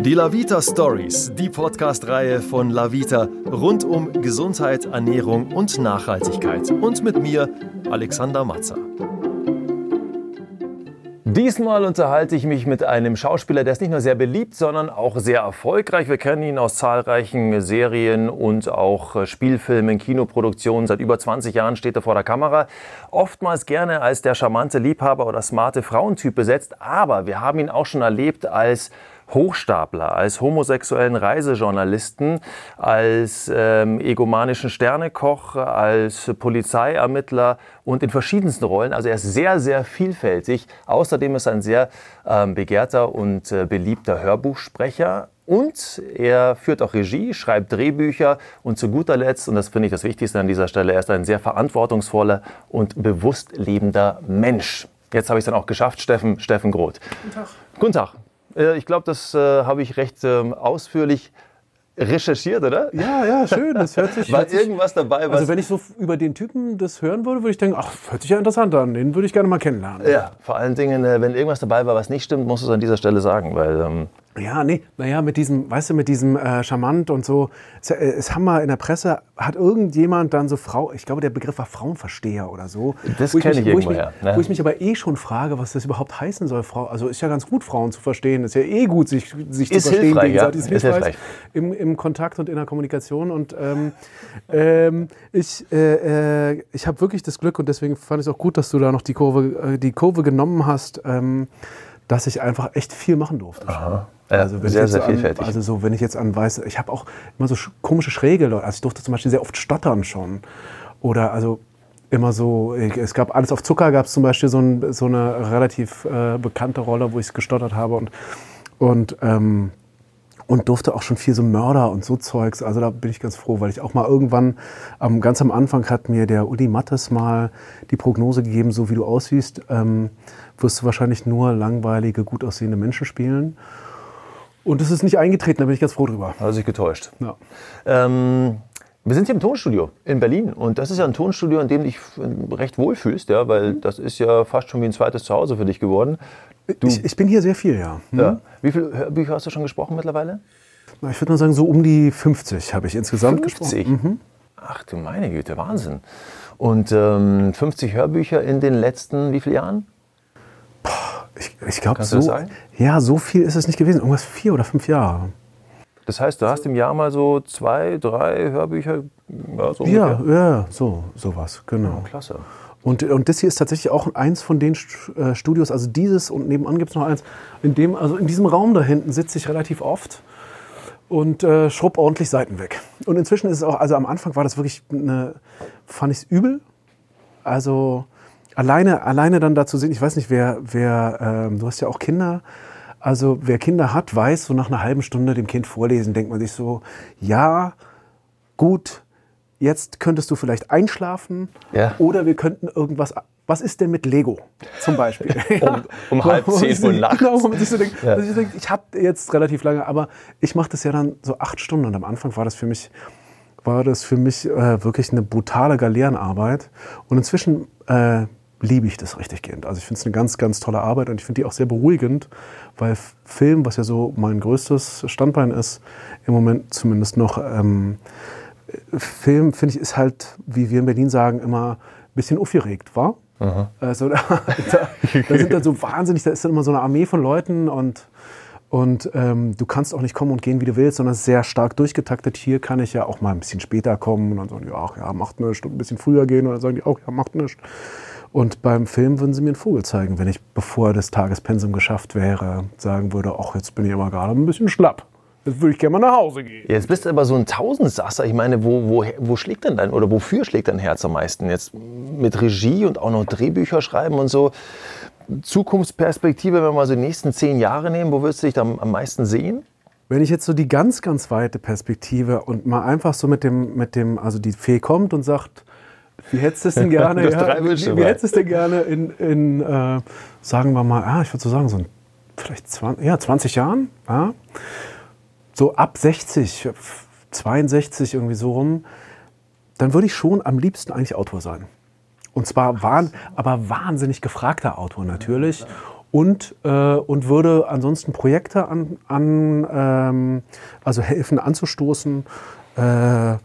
Die Lavita Stories, die Podcast-Reihe von Lavita rund um Gesundheit, Ernährung und Nachhaltigkeit. Und mit mir, Alexander Matzer. Diesmal unterhalte ich mich mit einem Schauspieler, der ist nicht nur sehr beliebt, sondern auch sehr erfolgreich. Wir kennen ihn aus zahlreichen Serien und auch Spielfilmen, Kinoproduktionen. Seit über 20 Jahren steht er vor der Kamera. Oftmals gerne als der charmante Liebhaber oder smarte Frauentyp besetzt. Aber wir haben ihn auch schon erlebt als Hochstapler, als homosexuellen Reisejournalisten, als ähm, egomanischen Sternekoch, als Polizeiermittler und in verschiedensten Rollen. Also er ist sehr, sehr vielfältig. Außerdem ist er ein sehr ähm, begehrter und äh, beliebter Hörbuchsprecher. Und er führt auch Regie, schreibt Drehbücher und zu guter Letzt, und das finde ich das Wichtigste an dieser Stelle, er ist ein sehr verantwortungsvoller und bewusst lebender Mensch. Jetzt habe ich es dann auch geschafft, Steffen, Steffen Groth. Guten Tag. Guten Tag. Äh, ich glaube, das äh, habe ich recht ähm, ausführlich recherchiert, oder? Ja, ja, schön. Das hört sich. War hört sich, irgendwas dabei? Also wenn ich so über den Typen das hören würde, würde ich denken, ach, hört sich ja interessant an. Den würde ich gerne mal kennenlernen. Ja, vor allen Dingen, äh, wenn irgendwas dabei war, was nicht stimmt, musst du es an dieser Stelle sagen, weil ähm, ja, nee, naja, mit diesem, weißt du, mit diesem äh, Charmant und so. Es, äh, es, haben mal in der Presse, hat irgendjemand dann so Frau, ich glaube, der Begriff war Frauenversteher oder so. Das kenne ich irgendwo her. Ne? Wo ich mich aber eh schon frage, was das überhaupt heißen soll. Frau, also ist ja ganz gut, Frauen zu verstehen. Ist ja eh gut, sich, sich ist zu verstehen. Hilfreich, ja. Ist hilfreich, hilfreich. Im, Im Kontakt und in der Kommunikation. Und ähm, ähm, ich, äh, äh, ich habe wirklich das Glück und deswegen fand ich es auch gut, dass du da noch die Kurve, äh, die Kurve genommen hast, ähm, dass ich einfach echt viel machen durfte. Aha. Ja, also wenn sehr, sehr vielfältig. An, also so, wenn ich jetzt an weiß, ich habe auch immer so komische schräge Leute. Also ich durfte zum Beispiel sehr oft stottern schon. Oder also immer so, es gab alles auf Zucker, gab es zum Beispiel so, ein, so eine relativ äh, bekannte Rolle, wo ich gestottert habe und, und, ähm, und durfte auch schon viel so Mörder und so Zeugs. Also da bin ich ganz froh, weil ich auch mal irgendwann, ähm, ganz am Anfang hat mir der Uli Mattes mal die Prognose gegeben, so wie du aussiehst, ähm, wirst du wahrscheinlich nur langweilige, gut aussehende Menschen spielen. Und das ist nicht eingetreten, da bin ich ganz froh drüber. Hat sich getäuscht. Ja. Ähm, wir sind hier im Tonstudio in Berlin und das ist ja ein Tonstudio, in dem du dich recht wohlfühlst, ja, weil mhm. das ist ja fast schon wie ein zweites Zuhause für dich geworden. Ich, ich, bin hier sehr viel, ja. Mhm. ja. Wie viele Hörbücher hast du schon gesprochen mittlerweile? Na, ich würde mal sagen, so um die 50 habe ich insgesamt 50? gesprochen. Mhm. Ach du meine Güte, Wahnsinn. Und ähm, 50 Hörbücher in den letzten wie vielen Jahren? Ich, ich glaube, so, ja, so viel ist es nicht gewesen. Irgendwas vier oder fünf Jahre. Das heißt, du hast im Jahr mal so zwei, drei Hörbücher? Ja, so, ja, ja, so sowas, genau. Ja, klasse. Und, und das hier ist tatsächlich auch eins von den äh, Studios, also dieses und nebenan gibt es noch eins, in dem, also in diesem Raum da hinten sitze ich relativ oft und äh, schrubb ordentlich Seiten weg. Und inzwischen ist es auch, also am Anfang war das wirklich eine, fand ich es übel. Also alleine, alleine dann dazu sehen, ich weiß nicht, wer, wer ähm, du hast ja auch Kinder, also wer Kinder hat, weiß, so nach einer halben Stunde dem Kind vorlesen, denkt man sich so, ja, gut, jetzt könntest du vielleicht einschlafen ja. oder wir könnten irgendwas. Was ist denn mit Lego zum Beispiel? um, um halb zehn Uhr nachts. Genau, wo man sich so denkt, ja. ich, denke, ich habe jetzt relativ lange, aber ich mache das ja dann so acht Stunden und am Anfang war das für mich, war das für mich äh, wirklich eine brutale Galeerenarbeit. Und inzwischen äh, liebe ich das richtig gehend. Also ich finde es eine ganz, ganz tolle Arbeit und ich finde die auch sehr beruhigend, weil Film, was ja so mein größtes Standbein ist, im Moment zumindest noch, ähm, Film, finde ich, ist halt, wie wir in Berlin sagen, immer ein bisschen aufgeregt, war? Also da, da, da, sind dann so wahnsinnig, da ist dann immer so eine Armee von Leuten und, und ähm, du kannst auch nicht kommen und gehen, wie du willst, sondern sehr stark durchgetaktet. Hier kann ich ja auch mal ein bisschen später kommen und dann sagen die, ach ja, macht nichts, und ein bisschen früher gehen und dann sagen die auch, ja, macht nichts. Und beim Film würden sie mir einen Vogel zeigen, wenn ich, bevor das Tagespensum geschafft wäre, sagen würde, ach, jetzt bin ich aber gerade ein bisschen schlapp. Jetzt würde ich gerne mal nach Hause gehen. Jetzt bist du aber so ein Tausendsasser. Ich meine, wo, wo, wo schlägt denn dein, oder wofür schlägt dein Herz am meisten? Jetzt mit Regie und auch noch Drehbücher schreiben und so. Zukunftsperspektive, wenn wir mal so die nächsten zehn Jahre nehmen, wo würdest du dich da am meisten sehen? Wenn ich jetzt so die ganz, ganz weite Perspektive und mal einfach so mit dem, mit dem also die Fee kommt und sagt, wie hättest du es denn gerne, ja, wie, wie hättest es denn gerne in, in äh, sagen wir mal, ah, ich würde so sagen, so vielleicht 20, ja, 20 Jahren, ja, so ab 60, 62 irgendwie so rum, dann würde ich schon am liebsten eigentlich Autor sein. Und zwar, wahn, aber wahnsinnig gefragter Autor natürlich. und, äh, und würde ansonsten Projekte an, an ähm, also helfen anzustoßen. Äh,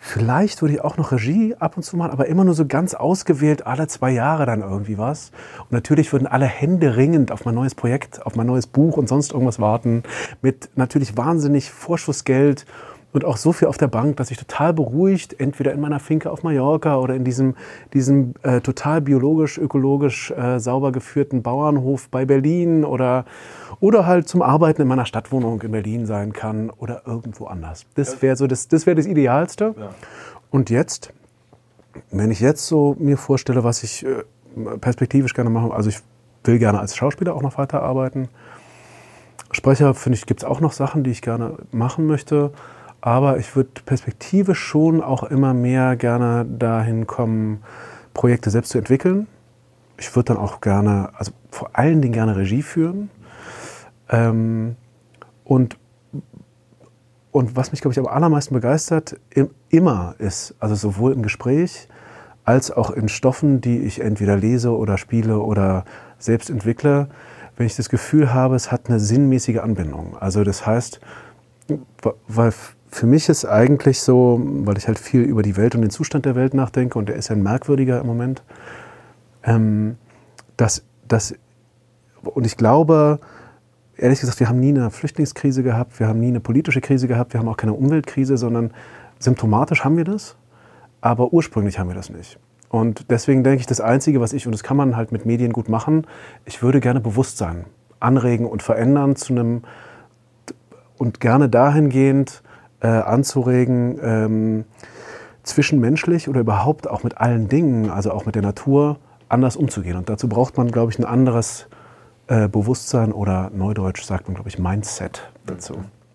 vielleicht würde ich auch noch Regie ab und zu machen, aber immer nur so ganz ausgewählt, alle zwei Jahre dann irgendwie was. Und natürlich würden alle Hände ringend auf mein neues Projekt, auf mein neues Buch und sonst irgendwas warten, mit natürlich wahnsinnig Vorschussgeld und auch so viel auf der Bank, dass ich total beruhigt, entweder in meiner Finke auf Mallorca oder in diesem, diesem äh, total biologisch, ökologisch äh, sauber geführten Bauernhof bei Berlin oder, oder halt zum Arbeiten in meiner Stadtwohnung in Berlin sein kann oder irgendwo anders. Das wäre so das, das, wär das Idealste. Ja. Und jetzt, wenn ich jetzt so mir vorstelle, was ich äh, perspektivisch gerne mache, also ich will gerne als Schauspieler auch noch weiterarbeiten. Sprecher, finde ich, gibt es auch noch Sachen, die ich gerne machen möchte. Aber ich würde perspektivisch schon auch immer mehr gerne dahin kommen, Projekte selbst zu entwickeln. Ich würde dann auch gerne, also vor allen Dingen gerne Regie führen. Ähm, und, und was mich, glaube ich, am allermeisten begeistert, im, immer ist, also sowohl im Gespräch als auch in Stoffen, die ich entweder lese oder spiele oder selbst entwickle, wenn ich das Gefühl habe, es hat eine sinnmäßige Anbindung. Also das heißt, weil für mich ist eigentlich so, weil ich halt viel über die Welt und den Zustand der Welt nachdenke und der ist ja ein merkwürdiger im Moment, ähm, dass, dass, und ich glaube, ehrlich gesagt, wir haben nie eine Flüchtlingskrise gehabt, wir haben nie eine politische Krise gehabt, wir haben auch keine Umweltkrise, sondern symptomatisch haben wir das, aber ursprünglich haben wir das nicht. Und deswegen denke ich, das Einzige, was ich, und das kann man halt mit Medien gut machen, ich würde gerne Bewusstsein anregen und verändern zu einem, und gerne dahingehend, äh, anzuregen, ähm, zwischenmenschlich oder überhaupt auch mit allen Dingen, also auch mit der Natur, anders umzugehen. Und dazu braucht man, glaube ich, ein anderes äh, Bewusstsein oder neudeutsch sagt man, glaube ich, Mindset dazu.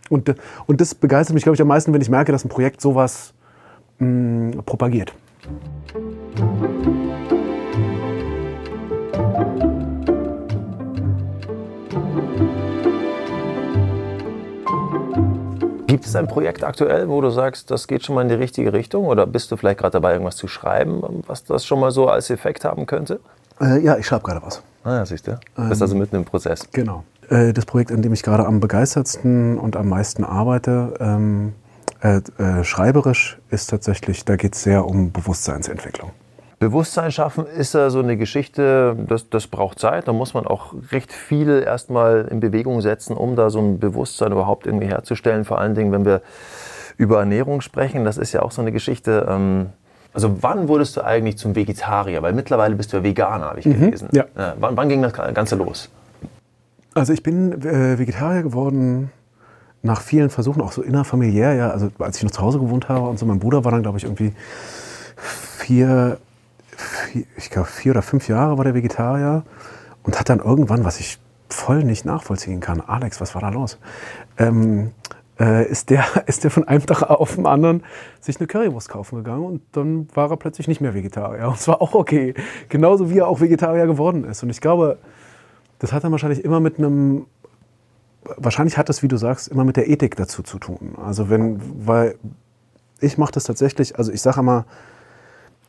Und, und das begeistert mich, glaube ich, am meisten, wenn ich merke, dass ein Projekt sowas mh, propagiert. Gibt es ein Projekt aktuell, wo du sagst, das geht schon mal in die richtige Richtung? Oder bist du vielleicht gerade dabei, irgendwas zu schreiben, was das schon mal so als Effekt haben könnte? Äh, ja, ich schreibe gerade was. Ah, ja, siehst du. Du bist also mitten im Prozess. Genau. Äh, das Projekt, an dem ich gerade am begeistertsten und am meisten arbeite, ähm, äh, äh schreiberisch, ist tatsächlich, da geht es sehr um Bewusstseinsentwicklung. Bewusstsein schaffen ist ja so eine Geschichte, das, das braucht Zeit. Da muss man auch recht viel erstmal in Bewegung setzen, um da so ein Bewusstsein überhaupt irgendwie herzustellen. Vor allen Dingen, wenn wir über Ernährung sprechen, das ist ja auch so eine Geschichte. Ähm, also wann wurdest du eigentlich zum Vegetarier? Weil mittlerweile bist du ja Veganer, habe ich mhm, gelesen. Ja. Ja, wann, wann, ging das Ganze los? Also ich bin äh, Vegetarier geworden nach vielen Versuchen, auch so innerfamiliär. Ja, also als ich noch zu Hause gewohnt habe und so, mein Bruder war dann, glaube ich, irgendwie vier vier, ich glaube, vier oder fünf Jahre war der Vegetarier und hat dann irgendwann, was ich voll nicht nachvollziehen kann, Alex, was war da los? Ähm, äh, ist, der, ist der von einem Tag auf den anderen sich eine Currywurst kaufen gegangen und dann war er plötzlich nicht mehr Vegetarier. Und es war auch okay. Genauso wie er auch Vegetarier geworden ist. Und ich glaube, das hat dann wahrscheinlich immer mit einem, wahrscheinlich hat das, wie du sagst, immer mit der Ethik dazu zu tun. Also wenn, weil ich mache das tatsächlich, also ich sage immer,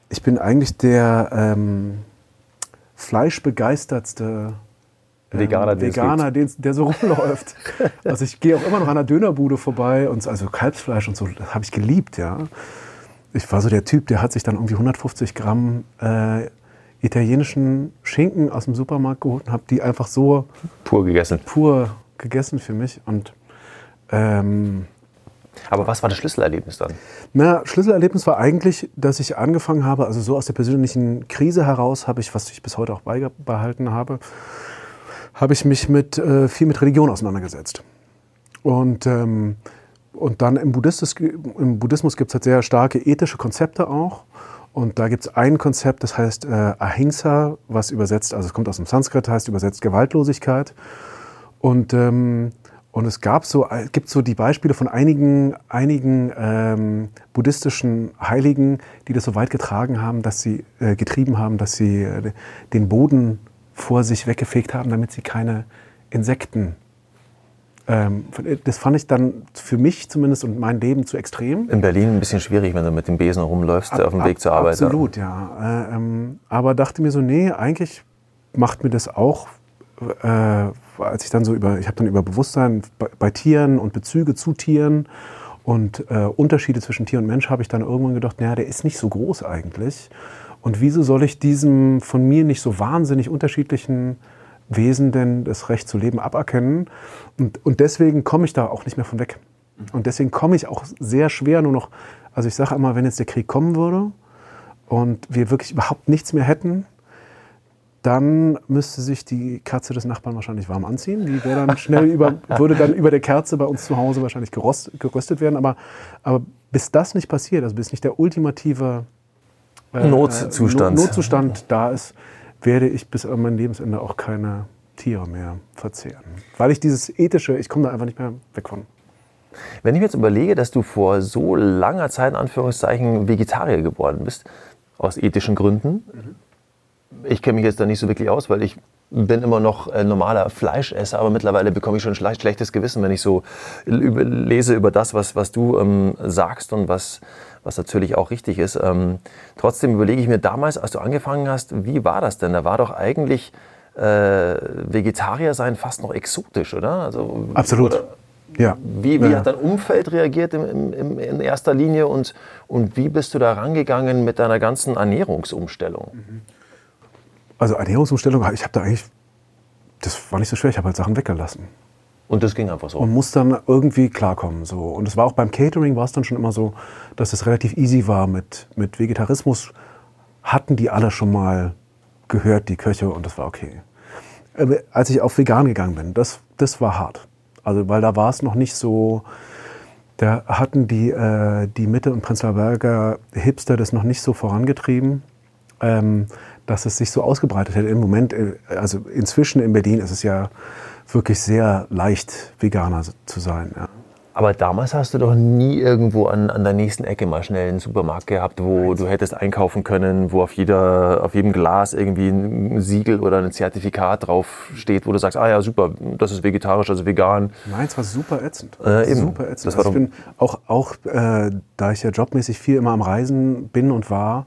ich bin eigentlich der ähm, fleischbegeistertste ähm, Veganer, Veganer den, der so rumläuft. also ich gehe auch immer noch an der Dönerbude vorbei und also Kalbsfleisch und so, das habe ich geliebt, ja. Ich war so der Typ, der hat sich dann irgendwie 150 Gramm äh, italienischen Schinken aus dem Supermarkt geholt und habe die einfach so pur gegessen. Pur gegessen für mich und ähm, aber was war das Schlüsselerlebnis dann? Na, Schlüsselerlebnis war eigentlich, dass ich angefangen habe, also so aus der persönlichen Krise heraus habe ich, was ich bis heute auch beibehalten habe, habe ich mich mit, äh, viel mit Religion auseinandergesetzt. Und, ähm, und dann im Buddhismus, im Buddhismus gibt es halt sehr starke ethische Konzepte auch. Und da gibt es ein Konzept, das heißt äh, Ahimsa, was übersetzt, also es kommt aus dem Sanskrit, heißt übersetzt Gewaltlosigkeit. Und ähm, und es gab so, äh, gibt so die Beispiele von einigen, einigen ähm, buddhistischen Heiligen, die das so weit getragen haben, dass sie äh, getrieben haben, dass sie äh, den Boden vor sich weggefegt haben, damit sie keine Insekten. Ähm, das fand ich dann für mich zumindest und mein Leben zu extrem. In Berlin ein bisschen schwierig, wenn du mit dem Besen rumläufst ab, auf dem Weg zur Arbeit. Absolut, ja. Äh, ähm, aber dachte mir so, nee, eigentlich macht mir das auch äh, als ich dann so über, ich habe dann über Bewusstsein bei, bei, Tieren und Bezüge zu Tieren und äh, Unterschiede zwischen Tier und Mensch, habe ich dann irgendwann gedacht, naja, der ist nicht so groß eigentlich. Und wieso soll ich diesem von mir nicht so wahnsinnig unterschiedlichen Wesen denn das Recht zu leben aberkennen? Und, und deswegen komme ich da auch nicht mehr von weg. Und deswegen komme ich auch sehr schwer nur noch, also ich sage immer, wenn jetzt der Krieg kommen würde und wir wirklich überhaupt nichts mehr hätten, dann müsste sich die Kerze des Nachbarn wahrscheinlich warm anziehen. Die wäre dann schnell über, würde dann über der Kerze bei uns zu Hause wahrscheinlich gerost, geröstet werden. Aber, aber bis das nicht passiert, also bis nicht der ultimative äh, Notzustand. Notzustand da ist, werde ich bis an mein Lebensende auch keine Tiere mehr verzehren. Weil ich dieses ethische, ich komme da einfach nicht mehr weg von. Wenn ich mir jetzt überlege, dass du vor so langer Zeit, in Anführungszeichen, Vegetarier geworden bist, aus ethischen Gründen, mhm. Ich kenne mich jetzt da nicht so wirklich aus, weil ich bin immer noch äh, normaler Fleischesser, aber mittlerweile bekomme ich schon ein schlechtes Gewissen, wenn ich so über, lese über das, was, was du ähm, sagst und was, was natürlich auch richtig ist. Ähm, trotzdem überlege ich mir damals, als du angefangen hast, wie war das denn? Da war doch eigentlich äh, Vegetarier sein fast noch exotisch, oder? Also, Absolut. Oder, ja. Wie, wie ja. hat dein Umfeld reagiert im, im, in erster Linie und, und wie bist du da rangegangen mit deiner ganzen Ernährungsumstellung? Also Ernährungsumstellung, ich habe da eigentlich, das war nicht so schwer, ich habe halt Sachen weggelassen. Und das ging einfach so. Und muss dann irgendwie klarkommen. So. Und es war auch beim Catering war es dann schon immer so, dass es relativ easy war mit, mit Vegetarismus. Hatten die alle schon mal gehört, die Köche, und das war okay. Aber als ich auf vegan gegangen bin, das, das war hart. Also, weil da war es noch nicht so, da hatten die, äh, die Mitte- und Prenzlauer Berger Hipster das noch nicht so vorangetrieben, ähm, dass es sich so ausgebreitet hätte. Im Moment, äh, also inzwischen in Berlin ist es ja wirklich sehr leicht, Veganer zu sein. Ja. Aber damals hast du doch nie irgendwo an, an der nächsten Ecke mal schnell einen Supermarkt gehabt, wo du hättest einkaufen können, wo auf, jeder, auf jedem Glas irgendwie ein Siegel oder ein Zertifikat drauf steht, wo du sagst, ah ja, super, das ist vegetarisch, also vegan. Nein, es war super ätzend. Äh, eben. Super ätzend. Das war also ich bin auch, auch äh, da ich ja jobmäßig viel immer am Reisen bin und war,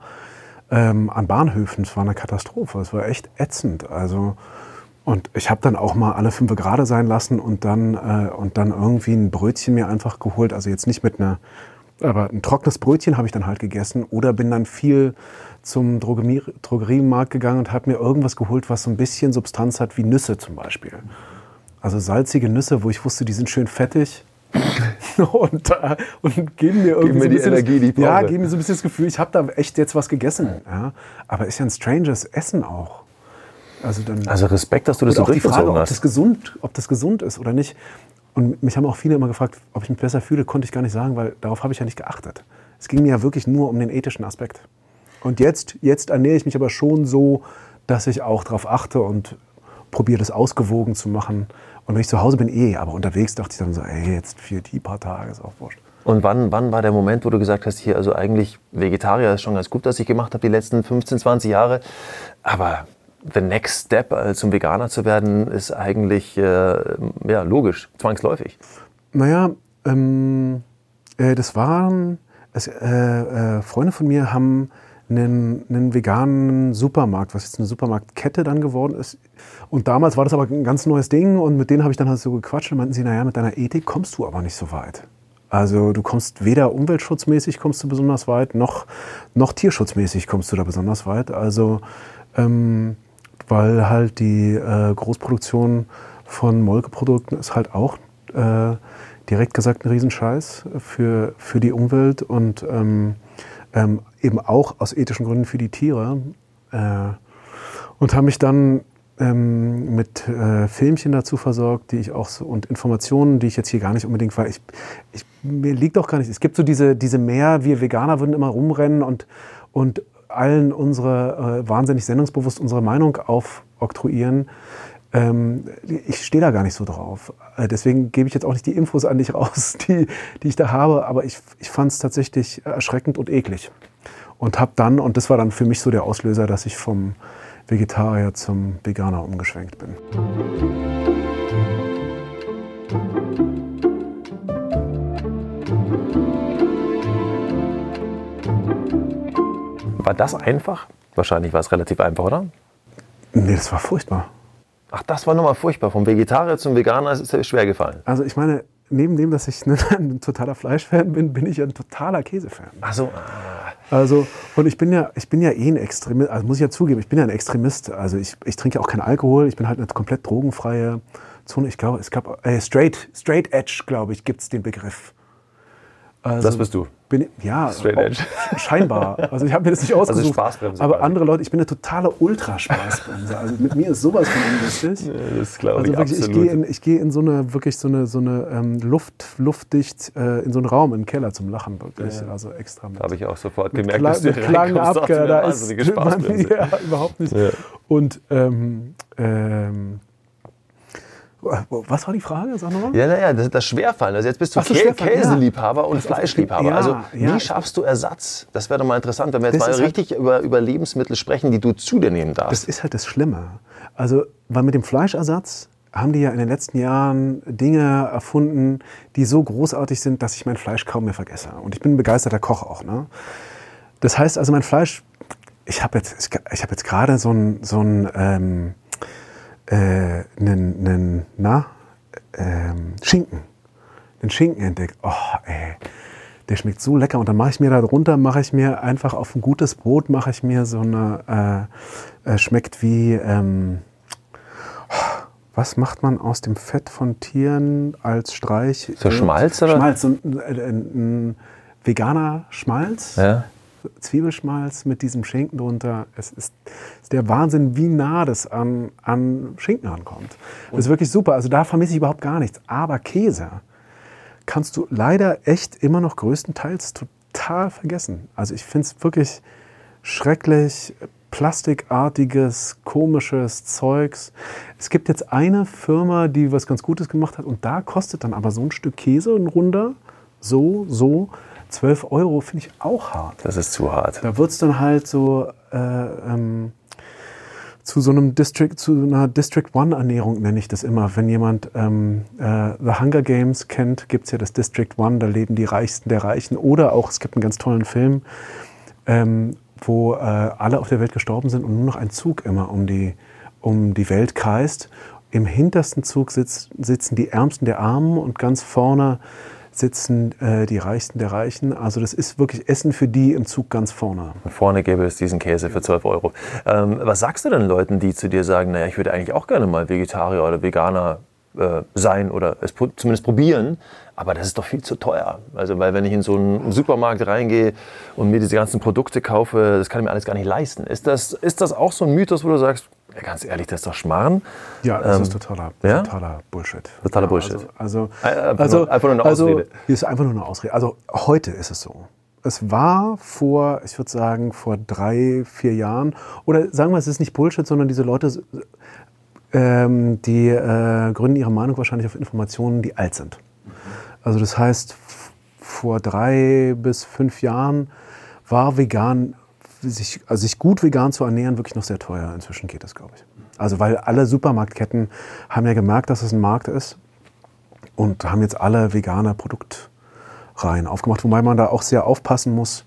ähm, an Bahnhöfen, es war eine Katastrophe. Es war echt ätzend. Also und ich habe dann auch mal alle fünf gerade sein lassen und dann, äh, und dann irgendwie ein Brötchen mir einfach geholt. Also jetzt nicht mit einer, aber ein trockenes Brötchen habe ich dann halt gegessen. Oder bin dann viel zum Drogerie Drogeriemarkt gegangen und habe mir irgendwas geholt, was so ein bisschen Substanz hat, wie Nüsse zum Beispiel. Also salzige Nüsse, wo ich wusste, die sind schön fettig. und, äh, und geben mir irgendwie geben mir so ein bisschen, Energie, die ja, geben mir so ein bisschen das Gefühl, ich habe da echt jetzt was gegessen. Ja. Aber ist ja ein stranges Essen auch. Also, dann, also Respekt, dass du das so durchgezogen Frage, hast. Ob das, gesund, ob das gesund ist oder nicht. Und mich haben auch viele immer gefragt, ob ich mich besser fühle, konnte ich gar nicht sagen, weil darauf habe ich ja nicht geachtet. Es ging mir ja wirklich nur um den ethischen Aspekt. Und jetzt, jetzt ernähre ich mich aber schon so, dass ich auch darauf achte und probiere das ausgewogen zu machen. Und wenn ich zu Hause bin, eh, aber unterwegs dachte ich dann so, ey, jetzt für die paar Tage ist auch wurscht. Und wann, wann war der Moment, wo du gesagt hast, hier, also eigentlich Vegetarier ist schon ganz gut, was ich gemacht habe die letzten 15, 20 Jahre, aber the next step äh, zum Veganer zu werden, ist eigentlich äh, ja, logisch, zwangsläufig. Naja, ähm, äh, das waren, es, äh, äh, Freunde von mir haben einen, einen, veganen Supermarkt, was jetzt eine Supermarktkette dann geworden ist. Und damals war das aber ein ganz neues Ding und mit denen habe ich dann halt so gequatscht und meinten sie, naja, mit deiner Ethik kommst du aber nicht so weit. Also du kommst weder umweltschutzmäßig kommst du besonders weit, noch, noch tierschutzmäßig kommst du da besonders weit. Also ähm, weil halt die äh, Großproduktion von Molkeprodukten ist halt auch äh, direkt gesagt ein Riesenscheiß für, für die Umwelt und ähm, ähm, eben auch aus ethischen Gründen für die Tiere. Äh, und habe mich dann ähm, mit äh, Filmchen dazu versorgt, die ich auch so, und Informationen, die ich jetzt hier gar nicht unbedingt, weil ich, ich mir liegt auch gar nicht. Es gibt so diese, diese mehr, wir Veganer würden immer rumrennen und, und allen unsere, äh, wahnsinnig sendungsbewusst unsere Meinung aufoktroyieren. Ähm, ich stehe da gar nicht so drauf. Äh, deswegen gebe ich jetzt auch nicht die Infos an dich raus, die, die ich da habe. Aber ich, ich fand es tatsächlich erschreckend und eklig. Und habe dann, und das war dann für mich so der Auslöser, dass ich vom Vegetarier zum Veganer umgeschwenkt bin. War das einfach? Wahrscheinlich war es relativ einfach, oder? Nee, das war furchtbar. Ach, das war nochmal furchtbar. Vom Vegetarier zum Veganer ist es schwer gefallen. Also ich meine, neben dem, dass ich ein, ein totaler Fleischfan bin, bin ich ein totaler Käsefan. Ach so. Also, und ich bin ja, ich bin ja eh ein Extremist, also muss ich ja zugeben, ich bin ja ein Extremist. Also ich, ich trinke ja auch keinen Alkohol, ich bin halt eine komplett drogenfreie Zone. Ich glaube, es gab, äh, Straight, Straight Edge, glaube ich, gibt es den Begriff. Also das bist du. Bin, ja, Straight Edge. scheinbar. Also ich habe mir das nicht ausgesucht. Also Spaßbremse aber quasi. andere Leute, ich bin eine totale Ultraspaßbremse. Also mit mir ist sowas von unlustig. Ja, das glaube Also ich wirklich, ich absolut. gehe in, ich gehe in so eine wirklich so eine so eine ähm, Luft luftdicht äh, in so einen Raum in den Keller zum Lachen wirklich. Also extra mit. habe ich auch sofort mit gemerkt, dass du mit Klang reinkommst, dachte ab, mir, da ist Spaßbremse. ja, überhaupt nicht. Ja. Und ähm, ähm, was war die Frage? Sag nochmal. Ja, naja, das, das Schwerfallen. Also jetzt bist du Ach Kä Schwerfallen, ja. Käseliebhaber und Fleischliebhaber. Ja, also wie ja. schaffst du Ersatz? Das wäre doch mal interessant, wenn wir jetzt Das mal halt- richtig über, über Lebensmittel sprechen, die du zu dir nehmen Das darfst. ist halt das Schlimme. Also, weil mit dem Fleischersatz haben die ja in den letzten Jahren Dinge erfunden, die so großartig sind, dass ich mein Fleisch kaum mehr vergesse. Und ich bin ein begeisterter Koch auch. Ne? Das heißt also, mein Fleisch, ich habe jetzt, ich hab jetzt gerade so ein, so ein ähm, äh, nen, nen, na, ähm, Schinken. Den Schinken entdeckt. Oh, ey. Der schmeckt so lecker. Und dann mache ich mir da drunter, mache ich mir einfach auf ein gutes Brot, mache ich mir so eine, äh, äh, schmeckt wie, ähm, was macht man aus dem Fett von Tieren als Streich? So Schmalz, oder? Schmalz, so ein, äh, ein, ein veganer Schmalz. Ja. Zwiebelschmalz mit diesem Schinken drunter. Es ist, ist der Wahnsinn, wie nah das an, an Schinken ankommt. Das ist wirklich super. Also da vermisse ich überhaupt gar nichts. Aber Käse kannst du leider echt immer noch größtenteils total vergessen. Also ich finde es wirklich schrecklich, plastikartiges, komisches Zeugs. Es gibt jetzt eine Firma, die was ganz Gutes gemacht hat und da kostet dann aber so ein Stück Käse, ein runder, so, so, 12 Euro, finde ich auch hart. Das ist zu hart. Da wird es dann halt so äh, ähm, zu so einem District, zu einer District One Ernährung nenne ich das immer. Wenn jemand ähm, äh, The Hunger Games kennt, gibt es ja das District One, da leben die Reichsten der Reichen. Oder auch, es gibt einen ganz tollen Film, ähm, wo äh, alle auf der Welt gestorben sind und nur noch ein Zug immer um die, um die Welt kreist. Im hintersten Zug sitz, sitzen die Ärmsten der Armen und ganz vorne sitzen äh, die Reichsten der Reichen. Also das ist wirklich Essen für die im Zug ganz vorne. Vorne gäbe es diesen Käse für 12 Euro. Ähm, was sagst du denn Leuten, die zu dir sagen, naja, ich würde eigentlich auch gerne mal Vegetarier oder Veganer äh, sein oder es pro- zumindest probieren, aber das ist doch viel zu teuer. Also, weil wenn ich in so einen Supermarkt reingehe und mir diese ganzen Produkte kaufe, das kann ich mir alles gar nicht leisten. Ist das, ist das auch so ein Mythos, wo du sagst, ja, ganz ehrlich, das ist doch Schmarrn? Ja, das Ähm, ist totaler, ja? totaler Bullshit. Totaler Ja, Bullshit. Also, Äh, also, einfach also, nur- einfach nur eine also, Ausrede. Ist einfach nur eine Ausrede. Also heute ist es so. Es war vor, ich würde sagen, vor drei, vier Jahren, oder sagen wir, es ist nicht Bullshit, sondern diese Leute, ähm, die äh, gründen ihre Meinung wahrscheinlich auf Informationen, die alt sind. Also das heißt, vor drei bis fünf Jahren war vegan, sich, also sich gut vegan zu ernähren, wirklich noch sehr teuer. Inzwischen geht das, glaube ich. Also weil alle Supermarktketten haben ja gemerkt, dass es ein Markt ist und haben jetzt alle vegane Produktreihen aufgemacht, wobei man da auch sehr aufpassen muss,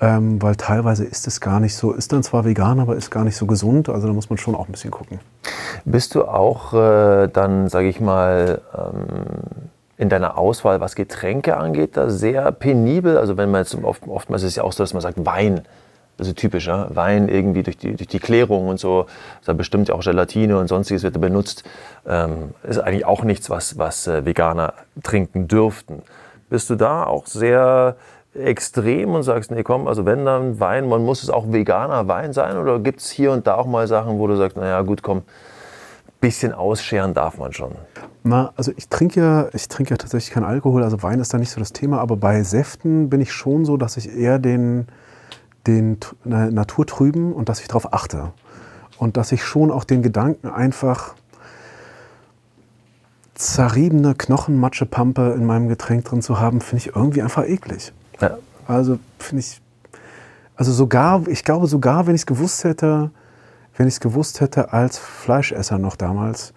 ähm, weil teilweise ist es gar nicht so, ist dann zwar vegan, aber ist gar nicht so gesund, also da muss man schon auch ein bisschen gucken. Bist du auch äh, dann, sage ich mal, ähm, in deiner Auswahl, was Getränke angeht, da sehr penibel? Also wenn man jetzt oft, oftmals ist es ja auch so, dass man sagt Wein, also typisch, ja? Wein irgendwie durch die, durch die Klärung und so, da bestimmt auch Gelatine und sonstiges wird da benutzt, ähm, ist eigentlich auch nichts, was, was äh, Veganer trinken dürften. Bist du da auch sehr extrem und sagst, nee komm, also wenn dann Wein, man muss es auch veganer Wein sein oder gibt es hier und da auch mal Sachen, wo du sagst, naja gut, komm, bisschen ausscheren darf man schon. Na, also ich trinke ja, ich trinke ja tatsächlich keinen Alkohol, also Wein ist da nicht so das Thema, aber bei Säften bin ich schon so, dass ich eher den, den na- Naturtrüben und dass ich darauf achte. Und dass ich schon auch den Gedanken einfach zerriebene Knochenmatschepampe in meinem Getränk drin zu haben, finde ich irgendwie einfach eklig. Ja. Also finde ich, also sogar, ich glaube sogar, wenn ich es gewusst hätte, wenn ich es gewusst hätte als Fleischesser noch damals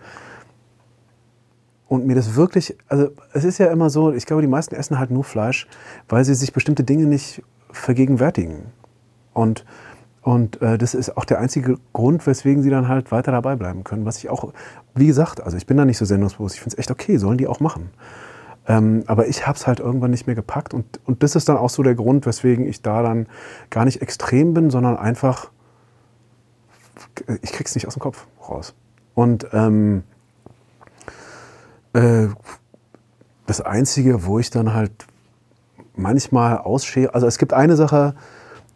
und mir das wirklich, also es ist ja immer so, ich glaube, die meisten essen halt nur Fleisch, weil sie sich bestimmte Dinge nicht vergegenwärtigen. Und Und äh, das ist auch der einzige Grund, weswegen sie dann halt weiter dabei bleiben können. Was ich auch, wie gesagt, also ich bin da nicht so sendungsbewusst. Ich finde es echt okay, sollen die auch machen. Ähm, aber ich habe es halt irgendwann nicht mehr gepackt. Und, und das ist dann auch so der Grund, weswegen ich da dann gar nicht extrem bin, sondern einfach, ich krieg's nicht aus dem Kopf raus. Und ähm, äh, das Einzige, wo ich dann halt manchmal ausschere, also es gibt eine Sache,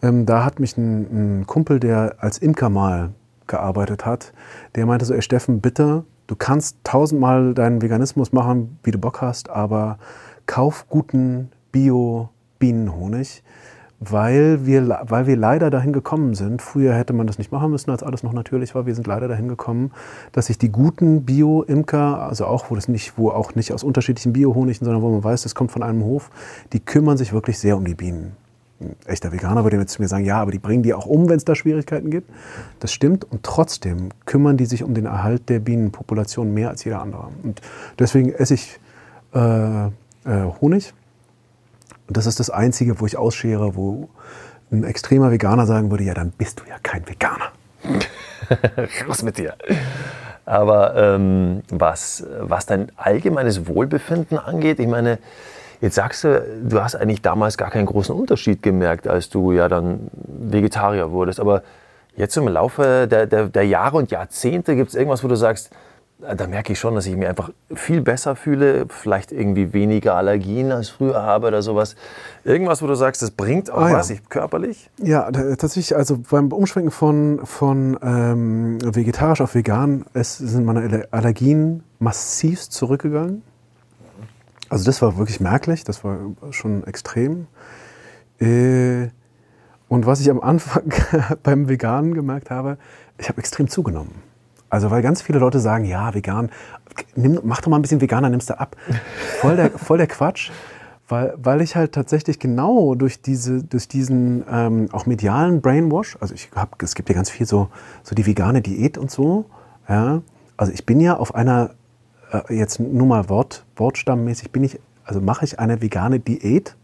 ähm, da hat mich ein, ein, Kumpel, der als Imker mal gearbeitet hat, der meinte so, ey Steffen, bitte, du kannst tausendmal deinen Veganismus machen, wie du Bock hast, aber kauf guten Bio-Bienenhonig weil wir, weil wir leider dahin gekommen sind. Früher hätte man das nicht machen müssen, als alles noch natürlich war. Wir sind leider dahin gekommen, dass sich die guten Bio-Imker, also auch wo das nicht, wo auch nicht aus unterschiedlichen Bio-Honigen, sondern wo man weiß, das kommt von einem Hof, die kümmern sich wirklich sehr um die Bienen. Ein echter Veganer würde jetzt zu mir sagen, ja, aber die bringen die auch um, wenn es da Schwierigkeiten gibt. Das stimmt und trotzdem kümmern die sich um den Erhalt der Bienenpopulation mehr als jeder andere. Und deswegen esse ich äh, äh, Honig und das ist das Einzige, wo ich ausschere, wo ein extremer Veganer sagen würde, ja, dann bist du ja kein Veganer. Raus mit dir. Aber ähm, was, was dein allgemeines Wohlbefinden angeht, ich meine, jetzt sagst du, du hast eigentlich damals gar keinen großen Unterschied gemerkt, als du ja dann Vegetarier wurdest. Aber jetzt im Laufe der, der, der Jahre und Jahrzehnte gibt es irgendwas, wo du sagst, da merke ich schon, dass ich mich einfach viel besser fühle, vielleicht irgendwie weniger Allergien als früher habe oder sowas. Irgendwas, wo du sagst, das bringt auch ah, was ja. körperlich? Ja, tatsächlich, also beim Umschwenken von, von ähm, vegetarisch auf vegan es sind meine Allergien massiv zurückgegangen. Also das war wirklich merklich, das war schon extrem. Äh, und was ich am Anfang beim Veganen gemerkt habe, ich habe extrem zugenommen. Also weil ganz viele Leute sagen, ja, vegan, nimm, mach doch mal ein bisschen veganer, nimmst du ab. Voll der, voll der Quatsch. Weil, weil ich halt tatsächlich genau durch, diese, durch diesen ähm, auch medialen Brainwash, also ich hab, es gibt ja ganz viel so, so die vegane Diät und so, ja, also ich bin ja auf einer, jetzt nur mal Wort, wortstammmäßig, bin ich, also mache ich eine vegane Diät,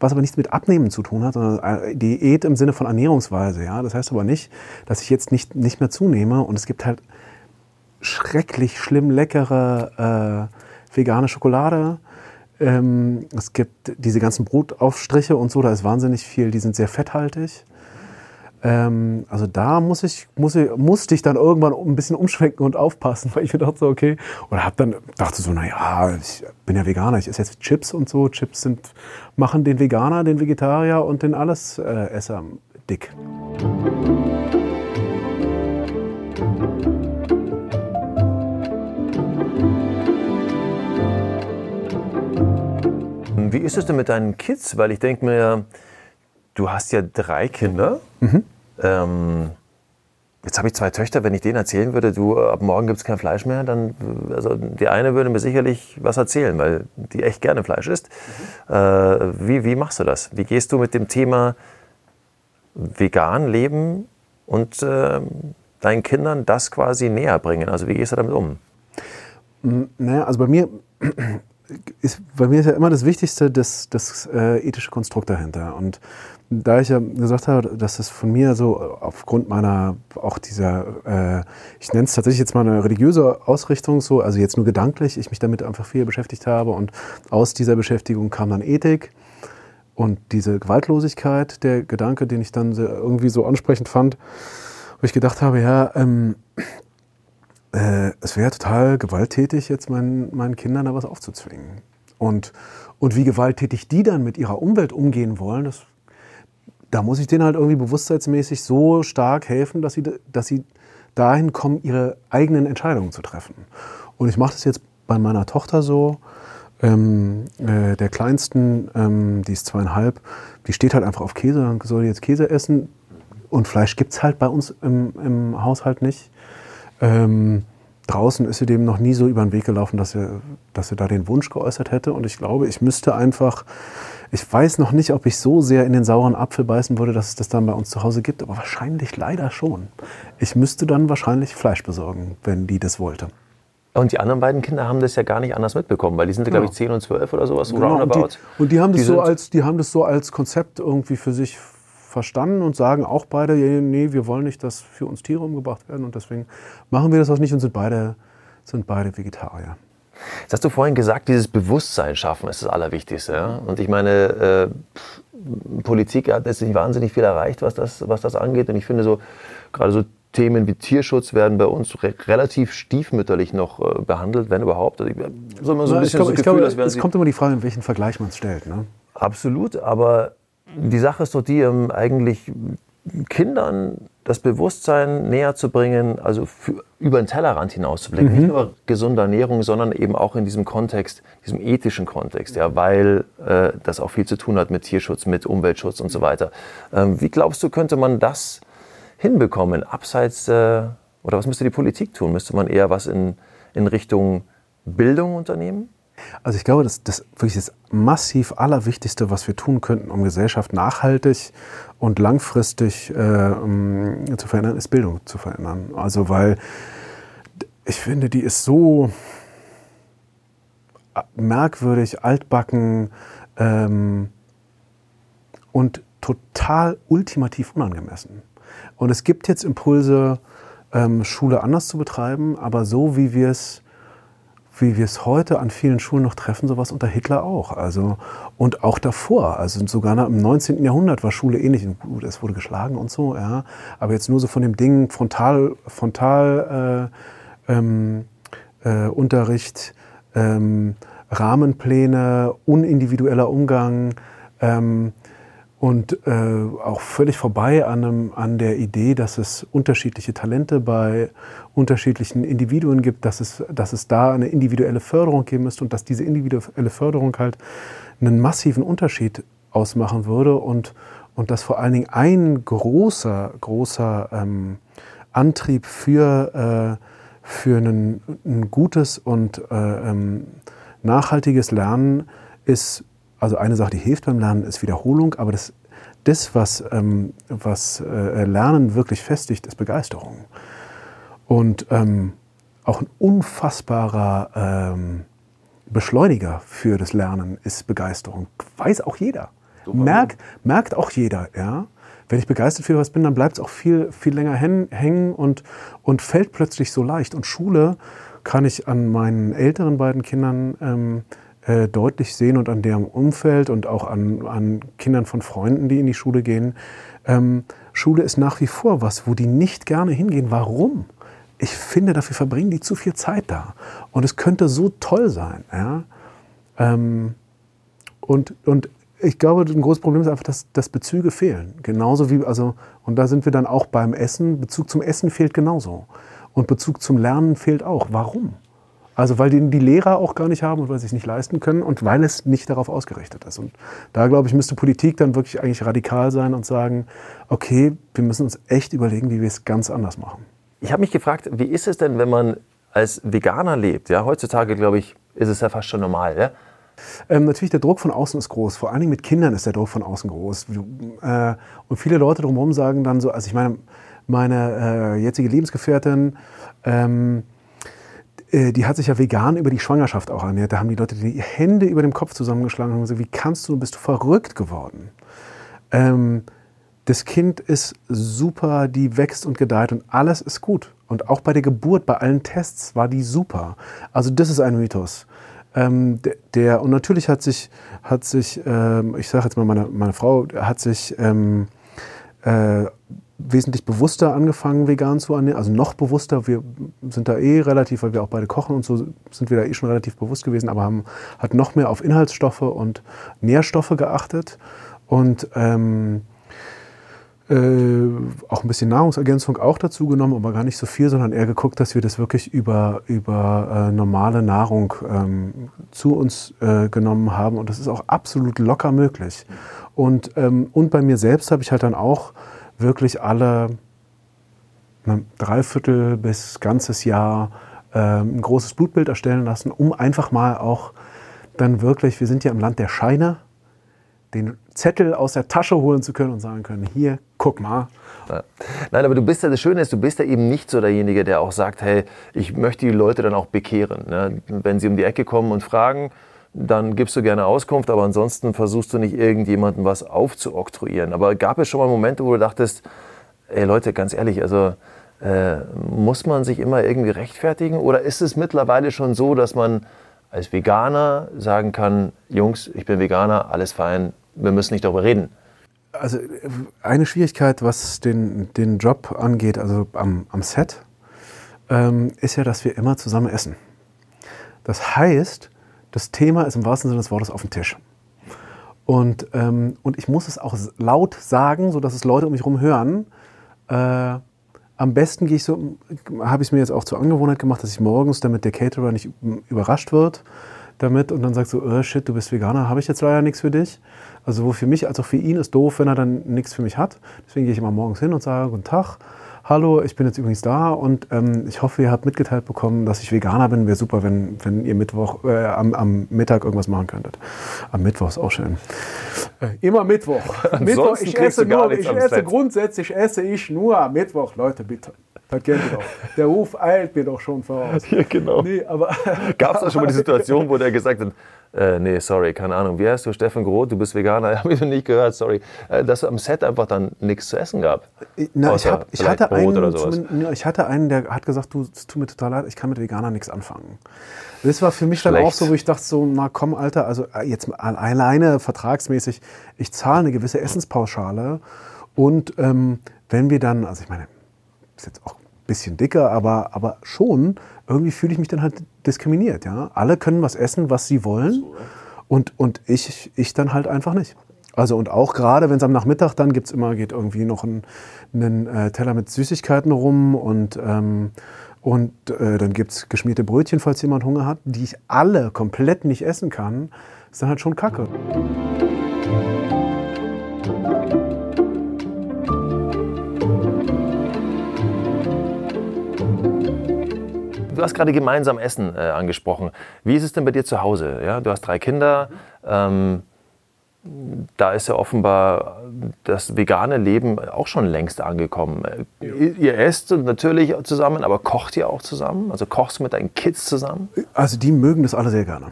was aber nichts mit Abnehmen zu tun hat, sondern äh, Diät im Sinne von Ernährungsweise. Ja? Das heißt aber nicht, dass ich jetzt nicht, nicht mehr zunehme und es gibt halt schrecklich schlimm leckere äh, vegane Schokolade. Ähm, es gibt diese ganzen Brotaufstriche und so, da ist wahnsinnig viel, die sind sehr fetthaltig. Ähm, also da muss ich, muss ich, musste ich dann irgendwann ein bisschen umschwenken und aufpassen, weil ich mir dachte so, okay, oder hab dann dachte so, naja, ich bin ja Veganer, ich esse jetzt Chips und so. Chips sind, machen den Veganer, den Vegetarier und den Allesesser dick. Wie ist es denn mit deinen Kids? Weil ich denke mir, Du hast ja drei Kinder. Mhm. Ähm, jetzt habe ich zwei Töchter. Wenn ich denen erzählen würde, du, ab morgen gibt es kein Fleisch mehr, dann, also die eine würde mir sicherlich was erzählen, weil die echt gerne Fleisch isst. Mhm. Äh, wie, wie machst du das? Wie gehst du mit dem Thema vegan leben und äh, deinen Kindern das quasi näher bringen? Also wie gehst du damit um? Naja, also bei mir ist, bei mir ist ja immer das Wichtigste das, das äh, ethische Konstrukt dahinter. Und da ich ja gesagt habe, dass es von mir so aufgrund meiner, auch dieser, äh, ich nenne es tatsächlich jetzt mal eine religiöse Ausrichtung, so, also jetzt nur gedanklich, ich mich damit einfach viel beschäftigt habe und aus dieser Beschäftigung kam dann Ethik und diese Gewaltlosigkeit, der Gedanke, den ich dann irgendwie so ansprechend fand, wo ich gedacht habe, ja, ähm, äh, es wäre total gewalttätig, jetzt meinen, meinen Kindern da was aufzuzwingen. Und, und wie gewalttätig die dann mit ihrer Umwelt umgehen wollen, das da muss ich denen halt irgendwie bewusstseinsmäßig so stark helfen, dass sie, dass sie dahin kommen, ihre eigenen Entscheidungen zu treffen. Und ich mache das jetzt bei meiner Tochter so. Ähm, äh, der Kleinsten, ähm, die ist zweieinhalb, die steht halt einfach auf Käse, dann soll jetzt Käse essen. Und Fleisch gibt es halt bei uns im, im Haushalt nicht. Ähm, draußen ist sie dem noch nie so über den Weg gelaufen, dass sie, dass sie da den Wunsch geäußert hätte. Und ich glaube, ich müsste einfach ich weiß noch nicht, ob ich so sehr in den sauren Apfel beißen würde, dass es das dann bei uns zu Hause gibt, aber wahrscheinlich leider schon. Ich müsste dann wahrscheinlich Fleisch besorgen, wenn die das wollte. Und die anderen beiden Kinder haben das ja gar nicht anders mitbekommen, weil die sind, ja. glaube ich, 10 und 12 oder sowas. Genau, und, die, und die, haben das die, so als, die haben das so als Konzept irgendwie für sich verstanden und sagen auch beide, nee, wir wollen nicht, dass für uns Tiere umgebracht werden und deswegen machen wir das auch nicht und sind beide, sind beide Vegetarier. Jetzt hast du vorhin gesagt, dieses Bewusstsein schaffen ist das Allerwichtigste. Ja? Und ich meine, äh, Politik hat jetzt nicht wahnsinnig viel erreicht, was das, was das angeht. Und ich finde so, gerade so Themen wie Tierschutz werden bei uns re relativ stiefmütterlich noch äh, behandelt, wenn überhaupt. Also ich, so immer so ein bisschen ich glaube, so Gefühl, es kommt immer die Frage, in welchen Vergleich man es stellt. Ne? Absolut, aber die Sache ist doch die, ähm, eigentlich Kindern das Bewusstsein näher zu bringen, also für, über den Tellerrand hinauszublicken. Mhm. Nicht nur gesunde Ernährung, sondern eben auch in diesem Kontext, diesem ethischen Kontext, ja, weil äh, das auch viel zu tun hat mit Tierschutz, mit Umweltschutz und so weiter. Ähm, wie glaubst du, könnte man das hinbekommen, abseits, äh, oder was müsste die Politik tun? Müsste man eher was in, in Richtung Bildung unternehmen? Also ich glaube, das, das wirklich das massiv Allerwichtigste, was wir tun könnten, um Gesellschaft nachhaltig und langfristig äh, zu verändern, ist Bildung zu verändern. Also weil ich finde, die ist so merkwürdig, altbacken ähm, und total ultimativ unangemessen. Und es gibt jetzt Impulse, ähm, Schule anders zu betreiben, aber so wie wir es wie wir es heute an vielen Schulen noch treffen, sowas unter Hitler auch. Also, und auch davor. Also sogar im 19. Jahrhundert war Schule ähnlich. Gut, es wurde geschlagen und so, ja. Aber jetzt nur so von dem Ding Frontal, Frontal äh, ähm, äh, Unterricht, ähm, Rahmenpläne, unindividueller Umgang. Ähm, und äh, auch völlig vorbei an, einem, an der Idee, dass es unterschiedliche Talente bei unterschiedlichen Individuen gibt, dass es, dass es da eine individuelle Förderung geben müsste und dass diese individuelle Förderung halt einen massiven Unterschied ausmachen würde und, und dass vor allen Dingen ein großer, großer ähm, Antrieb für, äh, für ein, gutes und äh, ähm, nachhaltiges Lernen ist also eine Sache, die hilft beim Lernen, ist Wiederholung, aber das, das was, ähm, was äh, Lernen wirklich festigt, ist Begeisterung. Und ähm, auch ein unfassbarer ähm, Beschleuniger für das Lernen ist Begeisterung. Weiß auch jeder. Merk, merkt auch jeder, ja. Wenn ich begeistert für was bin, dann bleibt es auch viel, viel länger hängen und, und fällt plötzlich so leicht. Und Schule kann ich an meinen älteren beiden Kindern ähm, äh, deutlich sehen und an deren Umfeld und auch an, an Kindern von Freunden, die in die Schule gehen. Ähm, Schule ist nach wie vor was, wo die nicht gerne hingehen. Warum? Ich finde, dafür verbringen die zu viel Zeit da. Und es könnte so toll sein. Ja? Ähm, und, und ich glaube, ein großes Problem ist einfach, dass, dass Bezüge fehlen. Genauso wie, also, und da sind wir dann auch beim Essen. Bezug zum Essen fehlt genauso. Und Bezug zum Lernen fehlt auch. Warum? Also weil die, die Lehrer auch gar nicht haben und weil sie es nicht leisten können und weil es nicht darauf ausgerichtet ist. Und da, glaube ich, müsste Politik dann wirklich eigentlich radikal sein und sagen, okay, wir müssen uns echt überlegen, wie wir es ganz anders machen. Ich habe mich gefragt, wie ist es denn, wenn man als Veganer lebt? Ja, heutzutage, glaube ich, ist es ja fast schon normal. Ja? Ähm, natürlich, der Druck von außen ist groß. Vor allen Dingen mit Kindern ist der Druck von außen groß. Äh, und viele Leute drumherum sagen dann so, also ich meine, meine äh, jetzige Lebensgefährtin, ähm, äh, die hat sich ja vegan über die Schwangerschaft auch ernährt. Da haben die Leute die Hände über dem Kopf zusammengeschlagen und gesagt, wie kannst du, bist du verrückt geworden? Ähm, das Kind ist super, die wächst und gedeiht und alles ist gut. Und auch bei der Geburt, bei allen Tests war die super. Also das ist ein Mythos. Ähm, der, der, und natürlich hat sich, hat sich ähm, ich sage jetzt mal, meine, meine Frau hat sich ähm, äh, wesentlich bewusster angefangen, vegan zu ernähren, also noch bewusster. Wir sind da eh relativ, weil wir auch beide kochen und so, sind wir da eh schon relativ bewusst gewesen, aber haben hat noch mehr auf Inhaltsstoffe und Nährstoffe geachtet und ähm, äh, auch ein bisschen Nahrungsergänzung auch dazu genommen, aber gar nicht so viel, sondern eher geguckt, dass wir das wirklich über, über äh, normale Nahrung ähm, zu uns äh, genommen haben. Und das ist auch absolut locker möglich. Und, ähm, und bei mir selbst habe ich halt dann auch wirklich alle ne, Dreiviertel bis ganzes Jahr äh, ein großes Blutbild erstellen lassen, um einfach mal auch dann wirklich, wir sind ja im Land der Scheine, den Zettel aus der Tasche holen zu können und sagen können, hier, guck mal. Nein, aber du bist ja, das Schöne ist, du bist ja eben nicht so derjenige, der auch sagt, hey, ich möchte die Leute dann auch bekehren. Ne? Wenn sie um die Ecke kommen und fragen, dann gibst du gerne Auskunft, aber ansonsten versuchst du nicht irgendjemandem was aufzuoktroyieren. Aber gab es schon mal Momente, wo du dachtest, ey Leute, ganz ehrlich, also äh, muss man sich immer irgendwie rechtfertigen? Oder ist es mittlerweile schon so, dass man als Veganer sagen kann, Jungs, ich bin Veganer, alles fein, wir müssen nicht darüber reden? Also eine Schwierigkeit, was den, den Job angeht, also am, am Set, ähm, ist ja, dass wir immer zusammen essen. Das heißt, das Thema ist im wahrsten Sinne des Wortes auf dem Tisch. Und, ähm, und ich muss es auch laut sagen, sodass es Leute um mich herum hören. Äh, am besten gehe ich so, habe ich es mir jetzt auch zur Angewohnheit gemacht, dass ich morgens, damit der Caterer nicht überrascht wird damit und dann sagt so, oh shit, du bist Veganer, habe ich jetzt leider nichts für dich. Also sowohl für mich als auch für ihn ist doof, wenn er dann nichts für mich hat. Deswegen gehe ich immer morgens hin und sage, guten Tag, hallo, ich bin jetzt übrigens da und ähm, ich hoffe, ihr habt mitgeteilt bekommen, dass ich Veganer bin. Wäre super, wenn, wenn ihr Mittwoch, äh, am, am, Mittag irgendwas machen könntet. Am Mittwoch ist auch schön. Äh, immer Mittwoch. Mittwoch ich esse, nur, ich esse grundsätzlich esse ich nur am Mittwoch, Leute, bitte. Das kennt ihr doch. Der Ruf eilt mir doch schon voraus. Ja, genau. Nee, Gab es da schon mal die Situation, wo der gesagt hat, äh, nee, sorry, keine Ahnung, wie heißt du, Steffen Groth, du bist Veganer, habe ich noch nicht gehört, sorry, äh, dass es am Set einfach dann nichts zu essen gab? Äh, na, ich, hab, ich, hatte einen, ich hatte einen, der hat gesagt, du, es tut mir total leid, ich kann mit Veganer nichts anfangen. Das war für mich Schlecht. dann auch so, wo ich dachte so, na komm, Alter, also äh, jetzt alleine vertragsmäßig, ich zahle eine gewisse Essenspauschale und ähm, wenn wir dann, also ich meine, ist jetzt auch bisschen dicker, aber, aber schon irgendwie fühle ich mich dann halt diskriminiert. Ja? Alle können was essen, was sie wollen und, und ich, ich dann halt einfach nicht. Also und auch gerade, wenn es am Nachmittag dann gibt's immer, geht irgendwie noch ein, einen äh, Teller mit Süßigkeiten rum und, ähm, und äh, dann gibt es geschmierte Brötchen, falls jemand Hunger hat, die ich alle komplett nicht essen kann, ist dann halt schon kacke. Du hast gerade gemeinsam Essen äh, angesprochen. Wie ist es denn bei dir zu Hause? Ja, du hast drei Kinder. Ähm, da ist ja offenbar das vegane Leben auch schon längst angekommen. Ja. Ihr esst natürlich zusammen, aber kocht ihr auch zusammen? Also kochst du mit deinen Kids zusammen? Also die mögen das alle sehr gerne.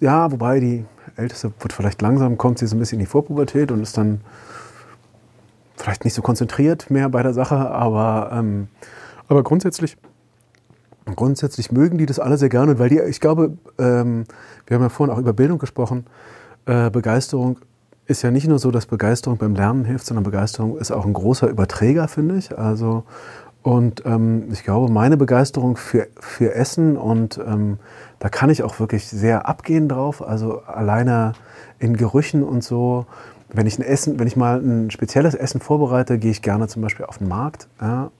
Ja, wobei die Älteste wird vielleicht langsam, kommt sie so ein bisschen in die Vorpubertät und ist dann vielleicht nicht so konzentriert mehr bei der Sache, aber, ähm, aber grundsätzlich grundsätzlich mögen die das alle sehr gerne, weil die, ich glaube, ähm, wir haben ja vorhin auch über Bildung gesprochen, äh, Begeisterung ist ja nicht nur so, dass Begeisterung beim Lernen hilft, sondern Begeisterung ist auch ein großer Überträger, finde ich. Also, und ähm, ich glaube, meine Begeisterung für, für Essen und ähm, da kann ich auch wirklich sehr abgehen drauf. Also alleine in Gerüchen und so. Wenn ich ein Essen, wenn ich mal ein spezielles Essen vorbereite, gehe ich gerne zum Beispiel auf den Markt. Ja,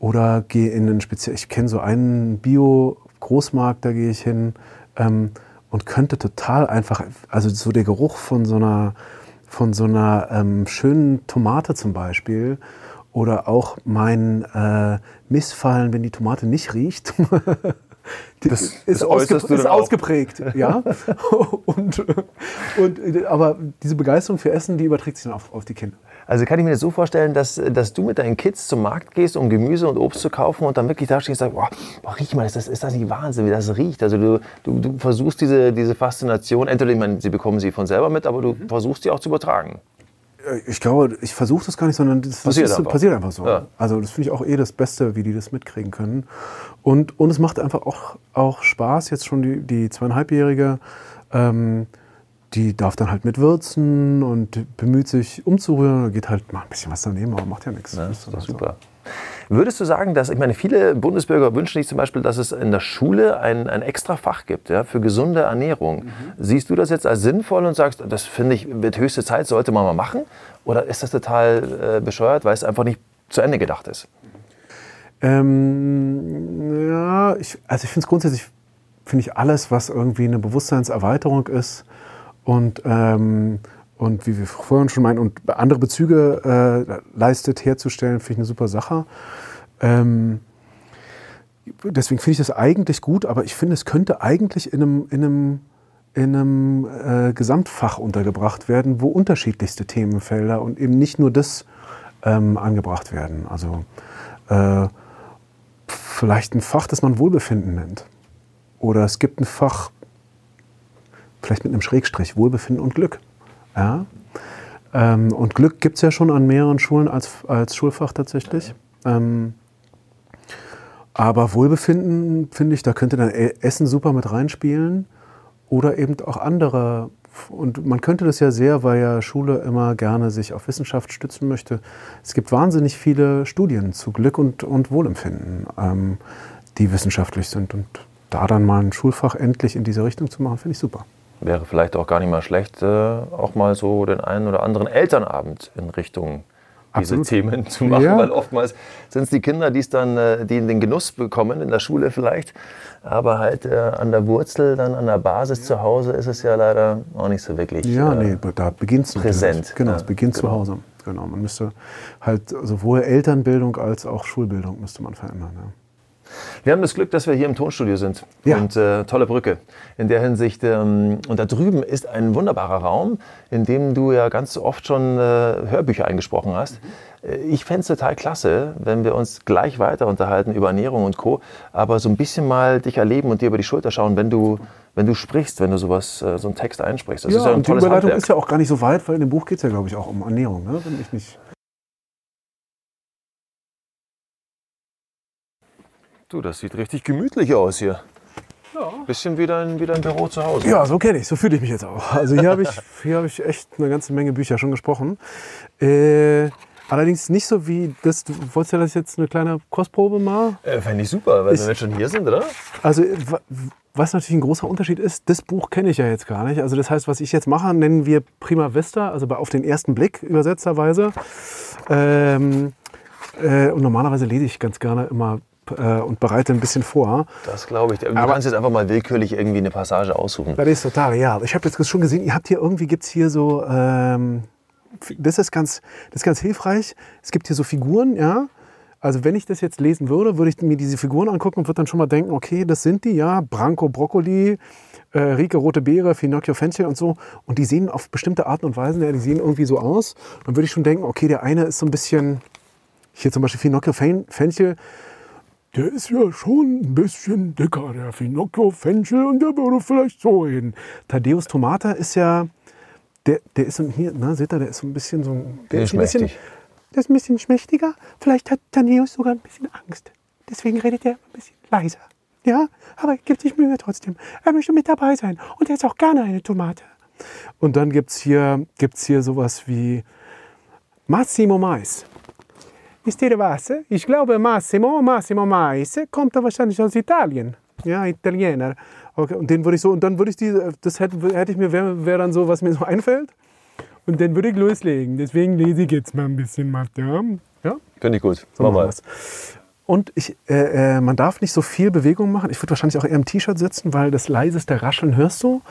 oder gehe in einen speziell, ich kenne so einen Bio-Großmarkt, da gehe ich hin ähm, und könnte total einfach, also so der Geruch von so einer, von so einer ähm, schönen Tomate zum Beispiel oder auch mein äh, Missfallen, wenn die Tomate nicht riecht. das, ist, ausge ist ausgeprägt, ja. und, und, aber diese Begeisterung für Essen, die überträgt sich dann auf, auf die Kinder. Also kann ich mir das so vorstellen, dass, dass du mit deinen Kids zum Markt gehst, um Gemüse und Obst zu kaufen und dann wirklich da stehst und sagst, boah, boah riech mal, ist das, ist das nicht Wahnsinn, wie das riecht? Also du, du, du versuchst diese, diese Faszination, entweder, ich meine, sie bekommen sie von selber mit, aber du mhm. versuchst sie auch zu übertragen. Ich glaube, ich versuche das gar nicht, sondern das passiert, ist, einfach. passiert einfach so. Ja. Also das finde ich auch eh das Beste, wie die das mitkriegen können. Und, und es macht einfach auch, auch Spaß, jetzt schon die, die zweieinhalbjährige ähm, die darf dann halt mitwürzen und bemüht sich umzurühren. Geht halt mal ein bisschen was daneben, aber macht ja nichts. Ja, das ist doch super. Würdest du sagen, dass, ich meine, viele Bundesbürger wünschen sich zum Beispiel, dass es in der Schule ein, ein extra Fach gibt ja, für gesunde Ernährung. Mhm. Siehst du das jetzt als sinnvoll und sagst, das finde ich, wird höchste Zeit, sollte man mal machen? Oder ist das total äh, bescheuert, weil es einfach nicht zu Ende gedacht ist? Ähm, ja, ich, also ich finde es grundsätzlich, finde ich alles, was irgendwie eine Bewusstseinserweiterung ist, und, ähm, und wie wir vorhin schon meinen, und andere Bezüge äh, leistet herzustellen, finde ich eine super Sache. Ähm, deswegen finde ich das eigentlich gut, aber ich finde, es könnte eigentlich in einem, in einem, in einem äh, Gesamtfach untergebracht werden, wo unterschiedlichste Themenfelder und eben nicht nur das ähm, angebracht werden. Also äh, vielleicht ein Fach, das man Wohlbefinden nennt. Oder es gibt ein Fach vielleicht mit einem Schrägstrich, Wohlbefinden und Glück. Ja? Ähm, und Glück gibt es ja schon an mehreren Schulen als, als Schulfach tatsächlich. Ähm, aber Wohlbefinden, finde ich, da könnte dann E- Essen super mit reinspielen oder eben auch andere. Und man könnte das ja sehr, weil ja Schule immer gerne sich auf Wissenschaft stützen möchte. Es gibt wahnsinnig viele Studien zu Glück und, und Wohlempfinden, ähm, die wissenschaftlich sind. Und da dann mal ein Schulfach endlich in diese Richtung zu machen, finde ich super. Wäre vielleicht auch gar nicht mal schlecht, äh, auch mal so den einen oder anderen Elternabend in Richtung diese Absolut. Themen zu machen, Ja. weil oftmals sind es die Kinder, die es dann, äh, die in den Genuss bekommen in der Schule vielleicht, aber halt äh, an der Wurzel, dann an der Basis zu Hause ist es ja leider auch nicht so wirklich. Ja, äh, nee, da beginnt es präsent. Genau, Ja, es beginnt zu genau. Hause. Genau, man müsste halt sowohl Elternbildung als auch Schulbildung müsste man verändern. Ja. Wir haben das Glück, dass wir hier im Tonstudio sind. Ja. Und äh, tolle Brücke. In der Hinsicht, ähm, und da drüben ist ein wunderbarer Raum, in dem du ja ganz oft schon äh, Hörbücher eingesprochen hast. Äh, Ich fände es total klasse, wenn wir uns gleich weiter unterhalten über Ernährung und Co., aber so ein bisschen mal dich erleben und dir über die Schulter schauen, wenn du, wenn du sprichst, wenn du sowas, äh, so einen Text einsprichst. Das ist ja ein und die Überleitung Handwerk. ist ja auch gar nicht so weit, weil in dem Buch geht es ja, glaube ich, auch um Ernährung, ne? wenn ich nicht. Du, das sieht richtig gemütlich aus hier. Bisschen wie dein, wie dein Büro zu Hause. Ja, so kenne ich, so fühle ich mich jetzt auch. Also hier habe ich, hier habe ich echt eine ganze Menge Bücher schon gesprochen. Äh, allerdings nicht so wie das, du wolltest ja das jetzt eine kleine Kostprobe mal? Äh, Fände ich super, weil Ich- wir jetzt schon hier sind, oder? Also wa- was natürlich ein großer Unterschied ist, das Buch kenne ich ja jetzt gar nicht. Also das heißt, was ich jetzt mache, nennen wir Prima Vista, also auf den ersten Blick übersetzterweise. Ähm, äh, und normalerweise lese ich ganz gerne immer äh, und bereite ein bisschen vor. Das glaube ich. Du Aber- kannst jetzt einfach mal willkürlich irgendwie eine Passage aussuchen. Das ist total, ja. Ich habe jetzt schon gesehen, ihr habt hier irgendwie, gibt es hier so, ähm, das, ist ganz, das ist ganz hilfreich. Es gibt hier so Figuren, ja. Also wenn ich das jetzt lesen würde, würde ich mir diese Figuren angucken und würde dann schon mal denken, okay, das sind die, ja. Branko Brokkoli, äh, Rike Rote Beere, Finocchio Fenchel und so. Und die sehen auf bestimmte Arten und Weisen, ja, die sehen irgendwie so aus. Dann würde ich schon denken, okay, der eine ist so ein bisschen, hier zum Beispiel Finocchio Fen- Fenchel, der ist ja schon ein bisschen dicker, der Finocchio Fenchel, und der würde vielleicht so reden. Thaddeus Tomata ist ja, der, der ist so hier, na, seht ihr, der ist so ein bisschen so ein, der ist ein bisschen, der ist ein bisschen schmächtiger. Vielleicht hat Thaddeus sogar ein bisschen Angst. Deswegen redet er ein bisschen leiser. Ja, aber er gibt sich Mühe trotzdem. Er möchte mit dabei sein. Und er ist auch gerne eine Tomate. Und dann gibt es hier, gibt's hier sowas wie Massimo Mais. Wisst ihr was? Ich glaube, Massimo, Massimo Mais kommt da wahrscheinlich aus Italien. Ja, Italiener. Okay, und den würde ich so, und dann würde ich die, das hätte, hätte ich mir, wäre wär dann so, was mir so einfällt. Und dann würde ich loslegen. Deswegen lese ich jetzt mal ein bisschen Mathe. Ja? Finde ich gut. So Mach machen wir mal. Und ich, äh, äh, man darf nicht so viel Bewegung machen. Ich würde wahrscheinlich auch eher im T-Shirt sitzen, weil das leiseste Rascheln hörst du.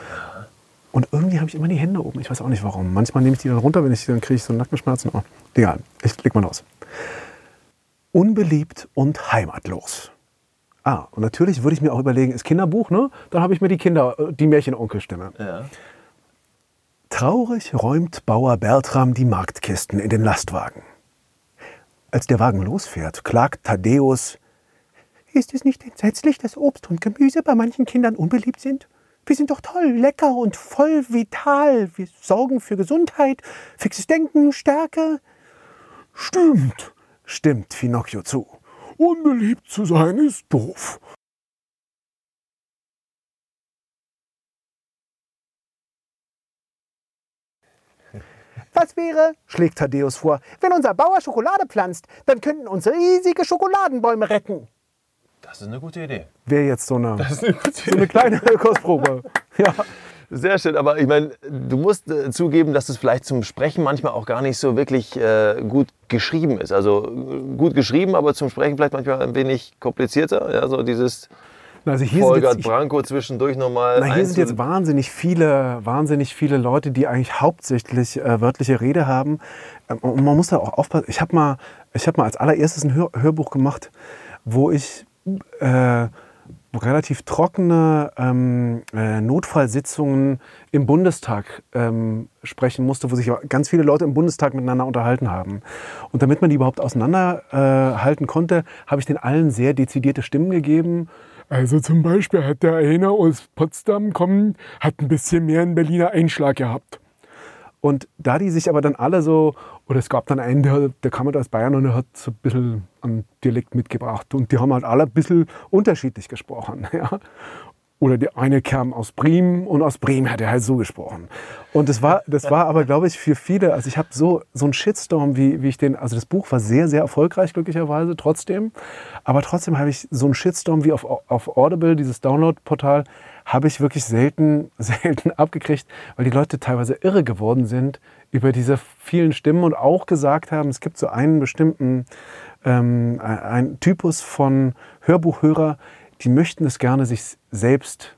Und irgendwie habe ich immer die Hände oben. Ich weiß auch nicht warum. Manchmal nehme ich die dann runter, wenn ich dann kriege ich so Nackenschmerzen. Oh, egal, ich leg mal los. Unbeliebt und heimatlos. Ah, und natürlich würde ich mir auch überlegen, ist Kinderbuch, ne? Dann habe ich mir die Kinder, äh, die Märchenonkelstimme. Ja. Traurig räumt Bauer Bertram die Marktkisten in den Lastwagen. Als der Wagen losfährt, klagt Thaddäus: Ist es nicht entsetzlich, dass Obst und Gemüse bei manchen Kindern unbeliebt sind? Wir sind doch toll, lecker und voll vital. Wir sorgen für Gesundheit, fixes Denken, Stärke. Stimmt, stimmt Finocchio zu. Unbeliebt zu sein ist doof. Was wäre, schlägt Thaddeus vor, wenn unser Bauer Schokolade pflanzt? Dann könnten uns riesige Schokoladenbäume retten. Das ist eine gute Idee. Wäre jetzt so eine, Das ist eine gute so eine kleine Kostprobe. Ja. Sehr schön, aber ich meine, du musst äh, zugeben, dass es vielleicht zum Sprechen manchmal auch gar nicht so wirklich äh, gut geschrieben ist. Also äh, gut geschrieben, aber zum Sprechen vielleicht manchmal ein wenig komplizierter. Ja, so dieses Also hier sind Folgert jetzt, Branko zwischendurch nochmal. na, hier sind jetzt wahnsinnig viele, wahnsinnig viele Leute, die eigentlich hauptsächlich äh, wörtliche Rede haben. Ähm, und man muss da auch aufpassen. Ich habe mal, ich hab mal als allererstes ein Hör Hörbuch gemacht, wo ich äh, relativ trockene ähm, äh, Notfallsitzungen im Bundestag ähm, sprechen musste, wo sich ganz viele Leute im Bundestag miteinander unterhalten haben. Und damit man die überhaupt auseinanderhalten äh, konnte, habe ich den allen sehr dezidierte Stimmen gegeben. Also zum Beispiel hat der eine aus Potsdam kommen, hat ein bisschen mehr einen Berliner Einschlag gehabt. Und da die sich aber dann alle so, oder es gab dann einen, der, der kam halt aus Bayern und der hat so ein bisschen einen Dialekt mitgebracht. Und die haben halt alle ein bisschen unterschiedlich gesprochen. Ja. Oder der eine kam aus Bremen und aus Bremen hat er halt so gesprochen. Und das war, das war aber, glaube ich, für viele, also ich habe so, so einen Shitstorm, wie, wie ich den, also das Buch war sehr, sehr erfolgreich, glücklicherweise, trotzdem. Aber trotzdem habe ich so einen Shitstorm wie auf, auf Audible, dieses Download-Portal, habe ich wirklich selten, selten abgekriegt, weil die Leute teilweise irre geworden sind über diese vielen Stimmen und auch gesagt haben, es gibt so einen bestimmten ähm, einen Typus von Hörbuchhörer, die möchten es gerne sich selbst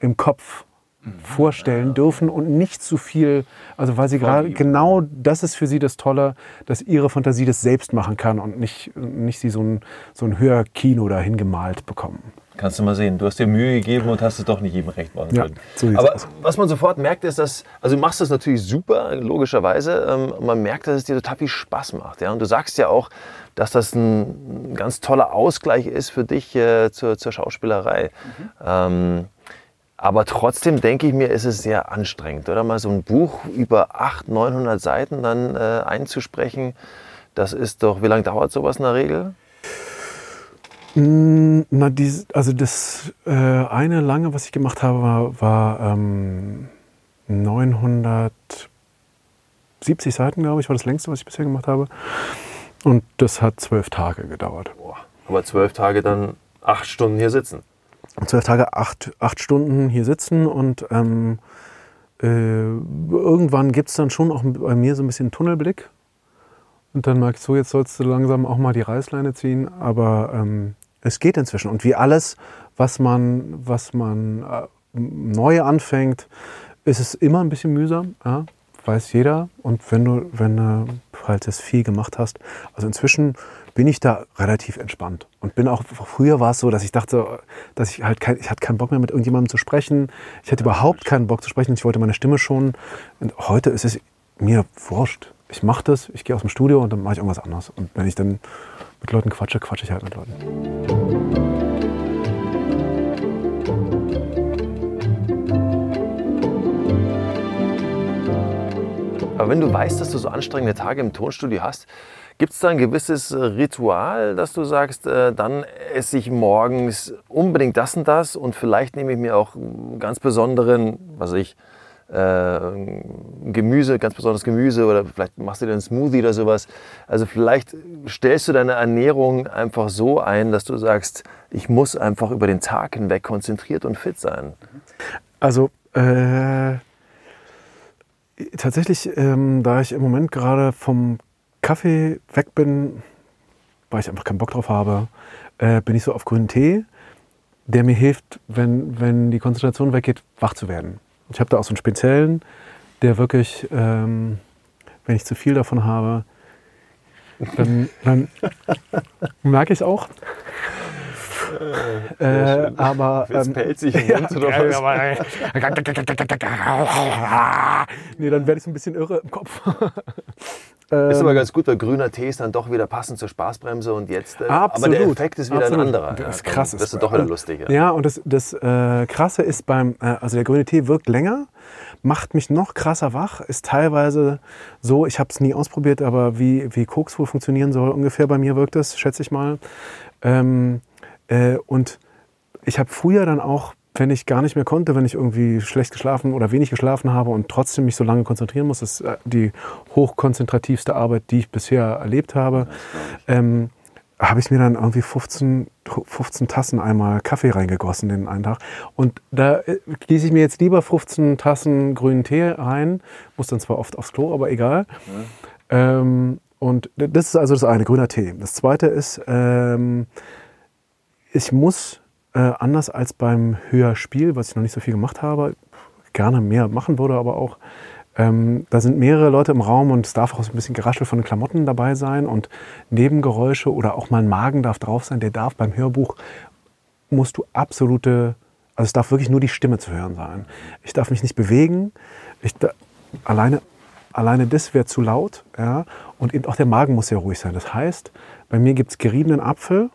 im Kopf mhm. vorstellen dürfen und nicht zu viel, also weil sie gerade genau das ist für sie das Tolle, dass ihre Fantasie das selbst machen kann und nicht, nicht sie so ein, so ein Hörkino dahin gemalt bekommen. Kannst du mal sehen. Du hast dir Mühe gegeben und hast es doch nicht jedem recht machen können. Ja, so Aber aus. was man sofort merkt, ist, dass, also du machst das natürlich super, logischerweise. Ähm, man merkt, dass es dir total viel Spaß macht. Ja? Und du sagst ja auch, dass das ein ganz toller Ausgleich ist für dich äh, zur, zur, Schauspielerei. Mhm. Ähm, aber trotzdem denke ich mir, ist es sehr anstrengend, oder? Mal so ein Buch über 800, 900 Seiten dann äh, einzusprechen, das ist doch, wie lange dauert sowas in der Regel? Mm, na, die, also das äh, eine lange, was ich gemacht habe, war, war ähm, 970 Seiten, glaube ich, war das längste, was ich bisher gemacht habe. Und das hat zwölf Tage gedauert. Boah. Aber zwölf Tage dann acht Stunden hier sitzen. Zwölf Tage, acht, acht Stunden hier sitzen und ähm, äh, irgendwann gibt es dann schon auch bei mir so ein bisschen Tunnelblick. Und dann merke ich so, jetzt sollst du langsam auch mal die Reißleine ziehen. Aber ähm, es geht inzwischen. Und wie alles, was man, was man äh, neu anfängt, ist es immer ein bisschen mühsam. Ja? Weiß jeder. Und wenn du, wenn du halt das viel gemacht hast, also inzwischen bin ich da relativ entspannt und bin auch früher war es so, dass ich dachte, dass ich halt kein, ich hatte keinen Bock mehr mit irgendjemandem zu sprechen. Ich hatte überhaupt keinen Bock zu sprechen. Ich wollte meine Stimme schon. Und heute ist es mir wurscht. Ich mache das, ich gehe aus dem Studio und dann mache ich irgendwas anderes. Und wenn ich dann mit Leuten quatsche, quatsche ich halt mit Leuten. Aber wenn du weißt, dass du so anstrengende Tage im Tonstudio hast, gibt es da ein gewisses Ritual, dass du sagst, äh, dann esse ich morgens unbedingt das und das und vielleicht nehme ich mir auch ganz besonderen, was ich, äh, Gemüse, ganz besonderes Gemüse oder vielleicht machst du dir einen Smoothie oder sowas. Also vielleicht stellst du deine Ernährung einfach so ein, dass du sagst, ich muss einfach über den Tag hinweg konzentriert und fit sein. Also äh, tatsächlich, ähm, da ich im Moment gerade vom Kaffee weg bin, weil ich einfach keinen Bock drauf habe, äh, bin ich so auf grünen Tee, der mir hilft, wenn, wenn die Konzentration weggeht, wach zu werden. Ich habe da auch so einen speziellen, der wirklich, ähm, wenn ich zu viel davon habe, dann, dann merke ich es auch. Äh, aber ähm, pelzig im Mund oder was? nee, dann werde ich so ein bisschen irre im Kopf. ist aber ganz gut, weil grüner Tee ist dann doch wieder passend zur Spaßbremse und jetzt. Äh, aber der Effekt ist wieder Absolut. ein anderer. Das ist krass. Das ist doch wieder lustig. Ja, ja und das, das äh, Krasse ist beim, äh, also der grüne Tee wirkt länger, macht mich noch krasser wach, ist teilweise so, ich habe es nie ausprobiert, aber wie, wie Koks wohl funktionieren soll, ungefähr bei mir wirkt es, schätze ich mal. Ähm, äh, und ich habe früher dann auch, wenn ich gar nicht mehr konnte, wenn ich irgendwie schlecht geschlafen oder wenig geschlafen habe und trotzdem mich so lange konzentrieren muss, das ist äh, die hochkonzentrativste Arbeit, die ich bisher erlebt habe, ähm, habe ich mir dann irgendwie 15, 15 Tassen einmal Kaffee reingegossen den einen Tag. Und da äh, gieße ich mir jetzt lieber 15 Tassen grünen Tee rein, muss dann zwar oft aufs Klo, aber egal. Ja. Ähm, und das ist also das eine, grüner Tee. Das zweite ist, ähm, ich muss äh, anders als beim Hörspiel, was ich noch nicht so viel gemacht habe, gerne mehr machen würde, aber auch ähm, da sind mehrere Leute im Raum und es darf auch so ein bisschen Geraschel von den Klamotten dabei sein und Nebengeräusche oder auch mal ein Magen darf drauf sein. Der darf beim Hörbuch musst du absolute, also es darf wirklich nur die Stimme zu hören sein. Ich darf mich nicht bewegen. Ich da, alleine, alleine das wäre zu laut. Ja? Und eben auch der Magen muss sehr ruhig sein. Das heißt, bei mir gibt es geriebenen Apfel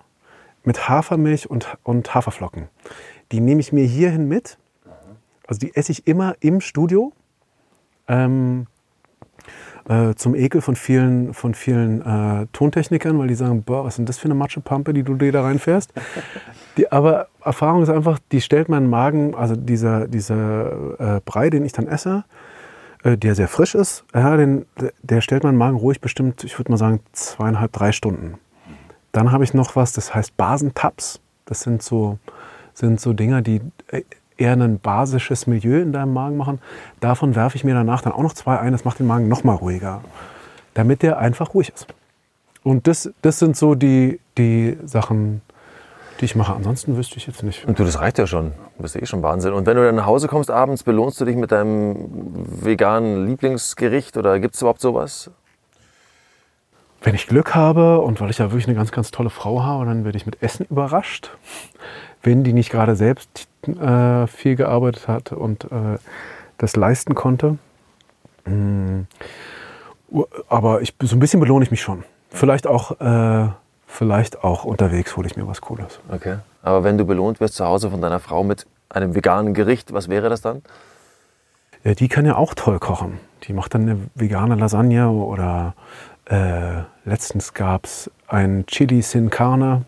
mit Hafermilch und, und Haferflocken. Die nehme ich mir hierhin mit. Also die esse ich immer im Studio. Ähm, äh, zum Ekel von vielen, von vielen äh, Tontechnikern, weil die sagen, boah, was ist denn das für eine Matschepampe, die du dir da reinfährst. Die, aber Erfahrung ist einfach, die stellt meinen Magen, also dieser, dieser äh, Brei, den ich dann esse, äh, der sehr frisch ist, ja, den, der stellt meinen Magen ruhig bestimmt, ich würde mal sagen, zweieinhalb, drei Stunden. Dann habe ich noch was, das heißt Basentabs. Das sind so, sind so Dinger, die äh, eher ein basisches Milieu in deinem Magen machen. Davon werfe ich mir danach dann auch noch zwei ein. Das macht den Magen noch mal ruhiger, damit der einfach ruhig ist. Und das, das sind so die, die Sachen, die ich mache. Ansonsten wüsste ich jetzt nicht. Und du, das reicht ja schon. Du bist eh schon Wahnsinn. Und wenn du dann nach Hause kommst abends, belohnst du dich mit deinem veganen Lieblingsgericht oder gibt es überhaupt sowas? Wenn ich Glück habe und weil ich ja wirklich eine ganz, ganz tolle Frau habe, dann werde ich mit Essen überrascht. Wenn die nicht gerade selbst äh, viel gearbeitet hat und äh, das leisten konnte. Mm. Aber ich, so ein bisschen belohne ich mich schon. Vielleicht auch, äh, vielleicht auch unterwegs hole ich mir was Cooles. Okay. Aber wenn du belohnt wirst zu Hause von deiner Frau mit einem veganen Gericht, was wäre das dann? Ja, die kann ja auch toll kochen. Die macht dann eine vegane Lasagne oder äh, letztens gab es ein Chili Sin Carne.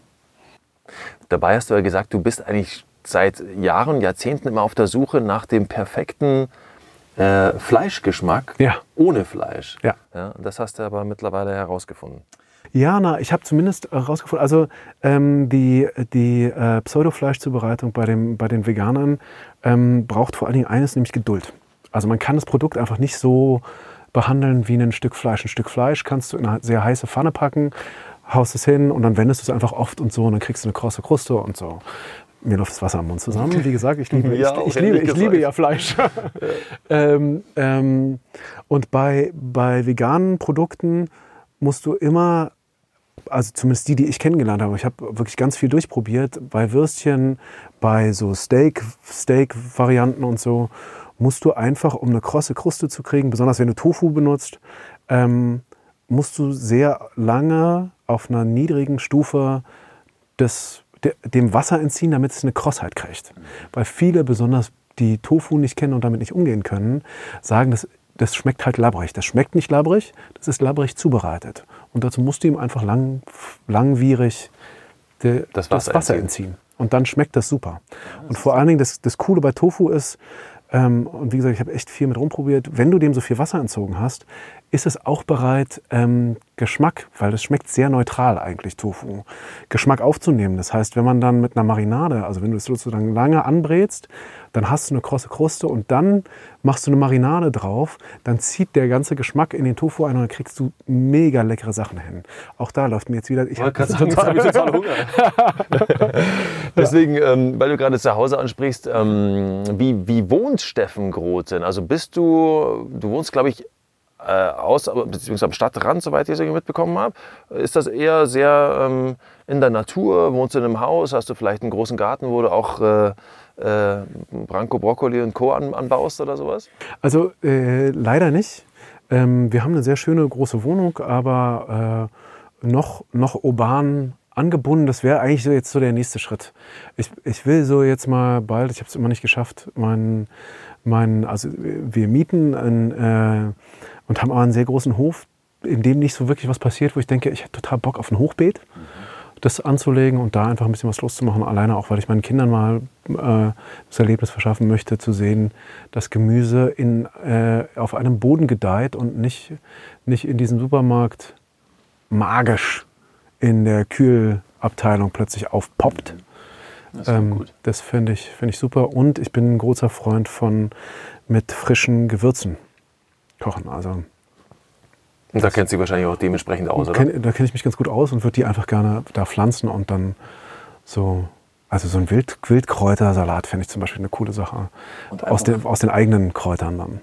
Dabei hast du ja gesagt, du bist eigentlich seit Jahren, Jahrzehnten immer auf der Suche nach dem perfekten äh, Fleischgeschmack ja. ohne Fleisch. Ja. ja. Das hast du aber mittlerweile herausgefunden. Ja, na, ich habe zumindest herausgefunden, also ähm, die, die äh, Pseudofleischzubereitung bei, dem, bei den Veganern ähm, braucht vor allen Dingen eines, nämlich Geduld. Also man kann das Produkt einfach nicht so behandeln wie ein Stück Fleisch. Ein Stück Fleisch kannst du in eine sehr heiße Pfanne packen, haust es hin und dann wendest du es einfach oft und so und dann kriegst du eine krosse Kruste und so. Mir läuft das Wasser am Mund zusammen. Wie gesagt, ich liebe, ja, ich, ich, liebe, ich liebe ja Fleisch. ja. ähm, ähm, und bei, bei veganen Produkten musst du immer, also zumindest die, die ich kennengelernt habe, ich habe wirklich ganz viel durchprobiert, bei Würstchen, bei so Steak, Steak-Varianten und so, musst du einfach, um eine krosse Kruste zu kriegen, besonders wenn du Tofu benutzt, ähm, musst du sehr lange auf einer niedrigen Stufe des dem Wasser entziehen, damit es eine Krossheit kriegt. Weil viele, besonders die Tofu nicht kennen und damit nicht umgehen können, sagen, das, das schmeckt halt labbrig. Das schmeckt nicht labbrig, das ist labbrig zubereitet. Und dazu musst du ihm einfach lang, langwierig de, das, Wasser, das Wasser entziehen. entziehen. Und dann schmeckt das super. Und vor allen Dingen, das, das Coole bei Tofu ist, und wie gesagt, ich habe echt viel mit rumprobiert, wenn du dem so viel Wasser entzogen hast, ist es auch bereit, ähm, Geschmack, weil das schmeckt sehr neutral eigentlich, Tofu, Geschmack aufzunehmen. Das heißt, wenn man dann mit einer Marinade, also wenn du es sozusagen lange anbrätst, dann hast du eine krosse Kruste und dann machst du eine Marinade drauf, dann zieht der ganze Geschmack in den Tofu ein und dann kriegst du mega leckere Sachen hin. Auch da läuft mir jetzt wieder. Ich habe total, total Hunger. Deswegen, ähm, weil du gerade zu Hause ansprichst, ähm, wie, wie wohnt Steffen Groten? Also bist du, du wohnst, glaube ich, äh, aus, beziehungsweise am Stadtrand, soweit ich es mitbekommen habe. Ist das eher sehr ähm, in der Natur? Wohnst du in einem Haus? Hast du vielleicht einen großen Garten, wo du auch äh, äh, Branko, Brokkoli und Co. An, anbaust oder sowas? Also äh, leider nicht. Ähm, wir haben eine sehr schöne große Wohnung, aber äh, noch, noch urban angebunden. Das wäre eigentlich so jetzt so der nächste Schritt. Ich, ich will so jetzt mal bald, ich habe es immer nicht geschafft, mein, mein, also wir mieten ein, äh, und haben aber einen sehr großen Hof, in dem nicht so wirklich was passiert, wo ich denke, ich hätte total Bock auf ein Hochbeet, mhm. das anzulegen und da einfach ein bisschen was loszumachen. Alleine auch, weil ich meinen Kindern mal äh, das Erlebnis verschaffen möchte, zu sehen, dass Gemüse in, äh, auf einem Boden gedeiht und nicht, nicht in diesem Supermarkt magisch in der Kühlabteilung plötzlich aufpoppt. Das, ähm, das finde ich, find ich super. Und ich bin ein großer Freund von mit frischen Gewürzen kochen. Also und da kennt sie wahrscheinlich auch dementsprechend aus, oder? Da kenne ich mich ganz gut aus und würde die einfach gerne da pflanzen und dann so, also so ein Wild, Wildkräutersalat fände ich zum Beispiel eine coole Sache. Aus den, aus den eigenen Kräutern dann.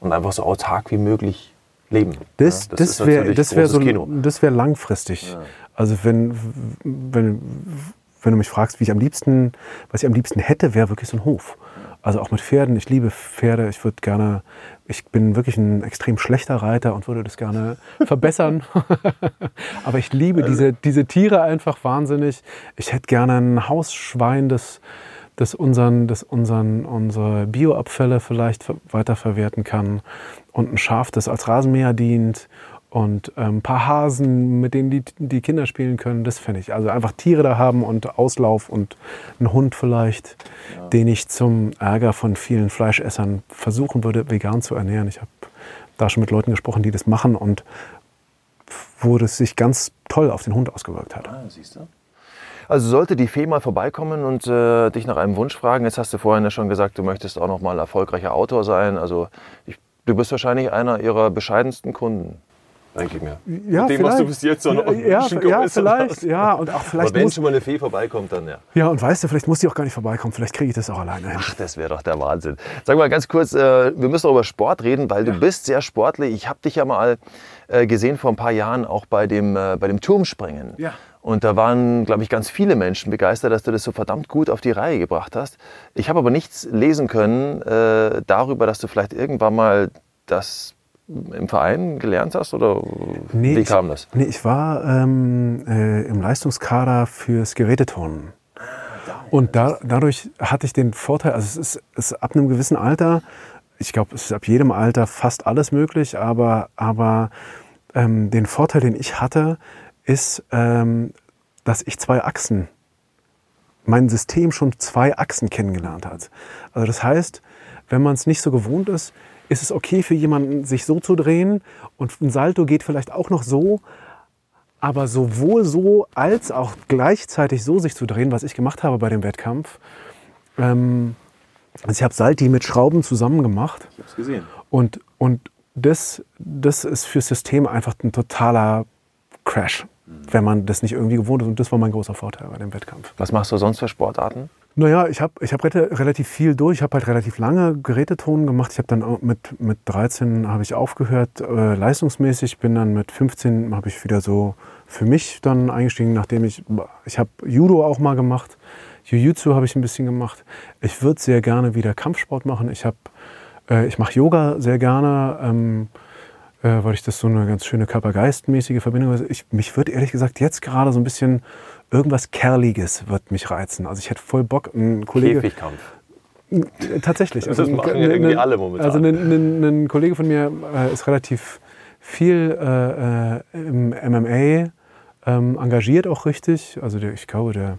Und einfach so autark wie möglich leben. Das, ja, das, das wäre wär so, wär langfristig. Ja. Also wenn, wenn, wenn du mich fragst, wie ich am liebsten, was ich am liebsten hätte, wäre wirklich so ein Hof. Also auch mit Pferden. Ich liebe Pferde. Ich würde gerne, ich bin wirklich ein extrem schlechter Reiter und würde das gerne verbessern. Aber ich liebe diese, diese Tiere einfach wahnsinnig. Ich hätte gerne ein Hausschwein, das, das, unseren, das unseren, unsere Bioabfälle vielleicht weiterverwerten kann. Und ein Schaf, das als Rasenmäher dient und ein ähm, paar Hasen, mit denen die, die Kinder spielen können, das fände ich. Also einfach Tiere da haben und Auslauf und einen Hund vielleicht, ja. den ich zum Ärger von vielen Fleischessern versuchen würde, vegan zu ernähren. Ich habe da schon mit Leuten gesprochen, die das machen und wo das sich ganz toll auf den Hund ausgewirkt hat. Ah, siehst du? Also sollte die Fee mal vorbeikommen und äh, dich nach einem Wunsch fragen, jetzt hast du vorhin ja schon gesagt, du möchtest auch noch mal erfolgreicher Autor sein. Also ich, du bist wahrscheinlich einer ihrer bescheidensten Kunden denke ich mir. Ja, Mit dem, was du bis jetzt so noch ja, ja, vielleicht, hast. ja, und auch vielleicht Aber wenn schon mal eine Fee vorbeikommt, dann ja. Ja, und weißt du, vielleicht muss die auch gar nicht vorbeikommen, vielleicht kriege ich das auch alleine hin. Ach, das wäre doch der Wahnsinn. Sag mal ganz kurz, äh, wir müssen auch über Sport reden, weil ja. du bist sehr sportlich. Ich habe dich ja mal äh, gesehen vor ein paar Jahren auch bei dem, äh, bei dem Turmspringen. Ja. Und da waren, glaube ich, ganz viele Menschen begeistert, dass du das so verdammt gut auf die Reihe gebracht hast. Ich habe aber nichts lesen können äh, darüber, dass du vielleicht irgendwann mal das im Verein gelernt hast oder nee, wie kam das? Nee, ich war ähm, äh, im Leistungskader fürs Geräteturnen. Und da, dadurch hatte ich den Vorteil, also es ist, es ist ab einem gewissen Alter, ich glaube, es ist ab jedem Alter fast alles möglich, aber, aber ähm, den Vorteil, den ich hatte, ist, ähm, dass ich zwei Achsen, mein System schon zwei Achsen kennengelernt hat. Also das heißt, wenn man es nicht so gewohnt ist, ist es okay für jemanden, sich so zu drehen und ein Salto geht vielleicht auch noch so, aber sowohl so als auch gleichzeitig so sich zu drehen, was ich gemacht habe bei dem Wettkampf. Ähm, also ich habe Salti mit Schrauben zusammen gemacht. Ich habe es gesehen. Und, und das, das ist fürs System einfach ein totaler Crash, mhm. wenn man das nicht irgendwie gewohnt ist. Und das war mein großer Vorteil bei dem Wettkampf. Was machst du sonst für Sportarten? Naja, ich habe ich hab relativ viel durch. Ich habe halt relativ lange Gerätetonen gemacht. Ich habe dann mit, mit 13 habe ich aufgehört, äh, leistungsmäßig. Bin dann mit 15 habe ich wieder so für mich dann eingestiegen, nachdem ich, ich habe Judo auch mal gemacht. Jiu-Jitsu habe ich ein bisschen gemacht. Ich würde sehr gerne wieder Kampfsport machen. Ich, äh, ich mache Yoga sehr gerne. Ähm, äh, weil ich das so eine ganz schöne Körper-Geist-mäßige Verbindung. Ich, mich würde ehrlich gesagt jetzt gerade so ein bisschen irgendwas Kerliges wird mich reizen. Also ich hätte voll Bock, ein Kollege... Käfigkampf. Tatsächlich. Also das machen ja irgendwie alle momentan. Also ein, ein, Kollege von mir äh, ist relativ viel äh, äh im MMA ähm, engagiert auch richtig. Also der, ich glaube, der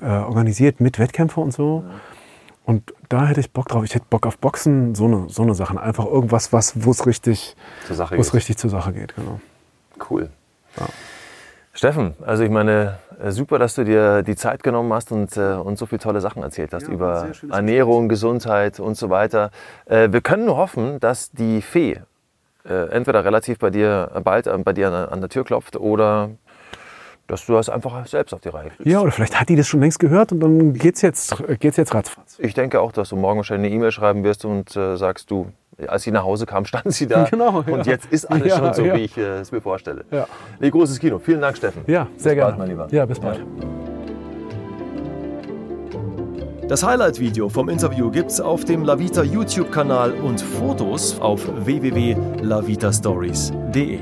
äh, organisiert mit Wettkämpfe und so. Ja. Und da hätte ich Bock drauf. Ich hätte Bock auf Boxen, so eine, so eine Sachen. Einfach irgendwas, wo es richtig, richtig zur Sache geht. Genau. Cool. Ja. Steffen, also ich meine, äh, super, dass du dir die Zeit genommen hast und, äh, und so viele tolle Sachen erzählt hast ja, über Ernährung, Gesundheit und so weiter. Äh, wir können nur hoffen, dass die Fee äh, entweder relativ bei dir bald äh, bei dir an, an der Tür klopft oder dass du das einfach selbst auf die Reihe kriegst. Ja, oder vielleicht hat die das schon längst gehört und dann geht's jetzt, geht's jetzt ratzfatz. Ich denke auch, dass du morgen wahrscheinlich eine E-Mail schreiben wirst und äh, sagst, du, als sie nach Hause kam, stand sie da. Genau, ja. Und jetzt ist alles ja, schon so, ja. wie ich äh, es mir vorstelle. Ja. Nee, großes Kino. Vielen Dank, Steffen. Ja, sehr bis gerne. Bald, mein Lieber. Ja, bis bald. Das Highlight-Video vom Interview gibt's auf dem Lavita YouTube-Kanal und Fotos auf www.lavitastories.de.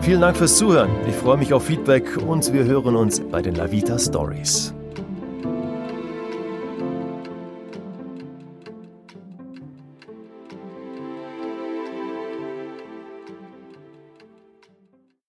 Vielen Dank fürs Zuhören. Ich freue mich auf Feedback und wir hören uns bei den Lavita Stories.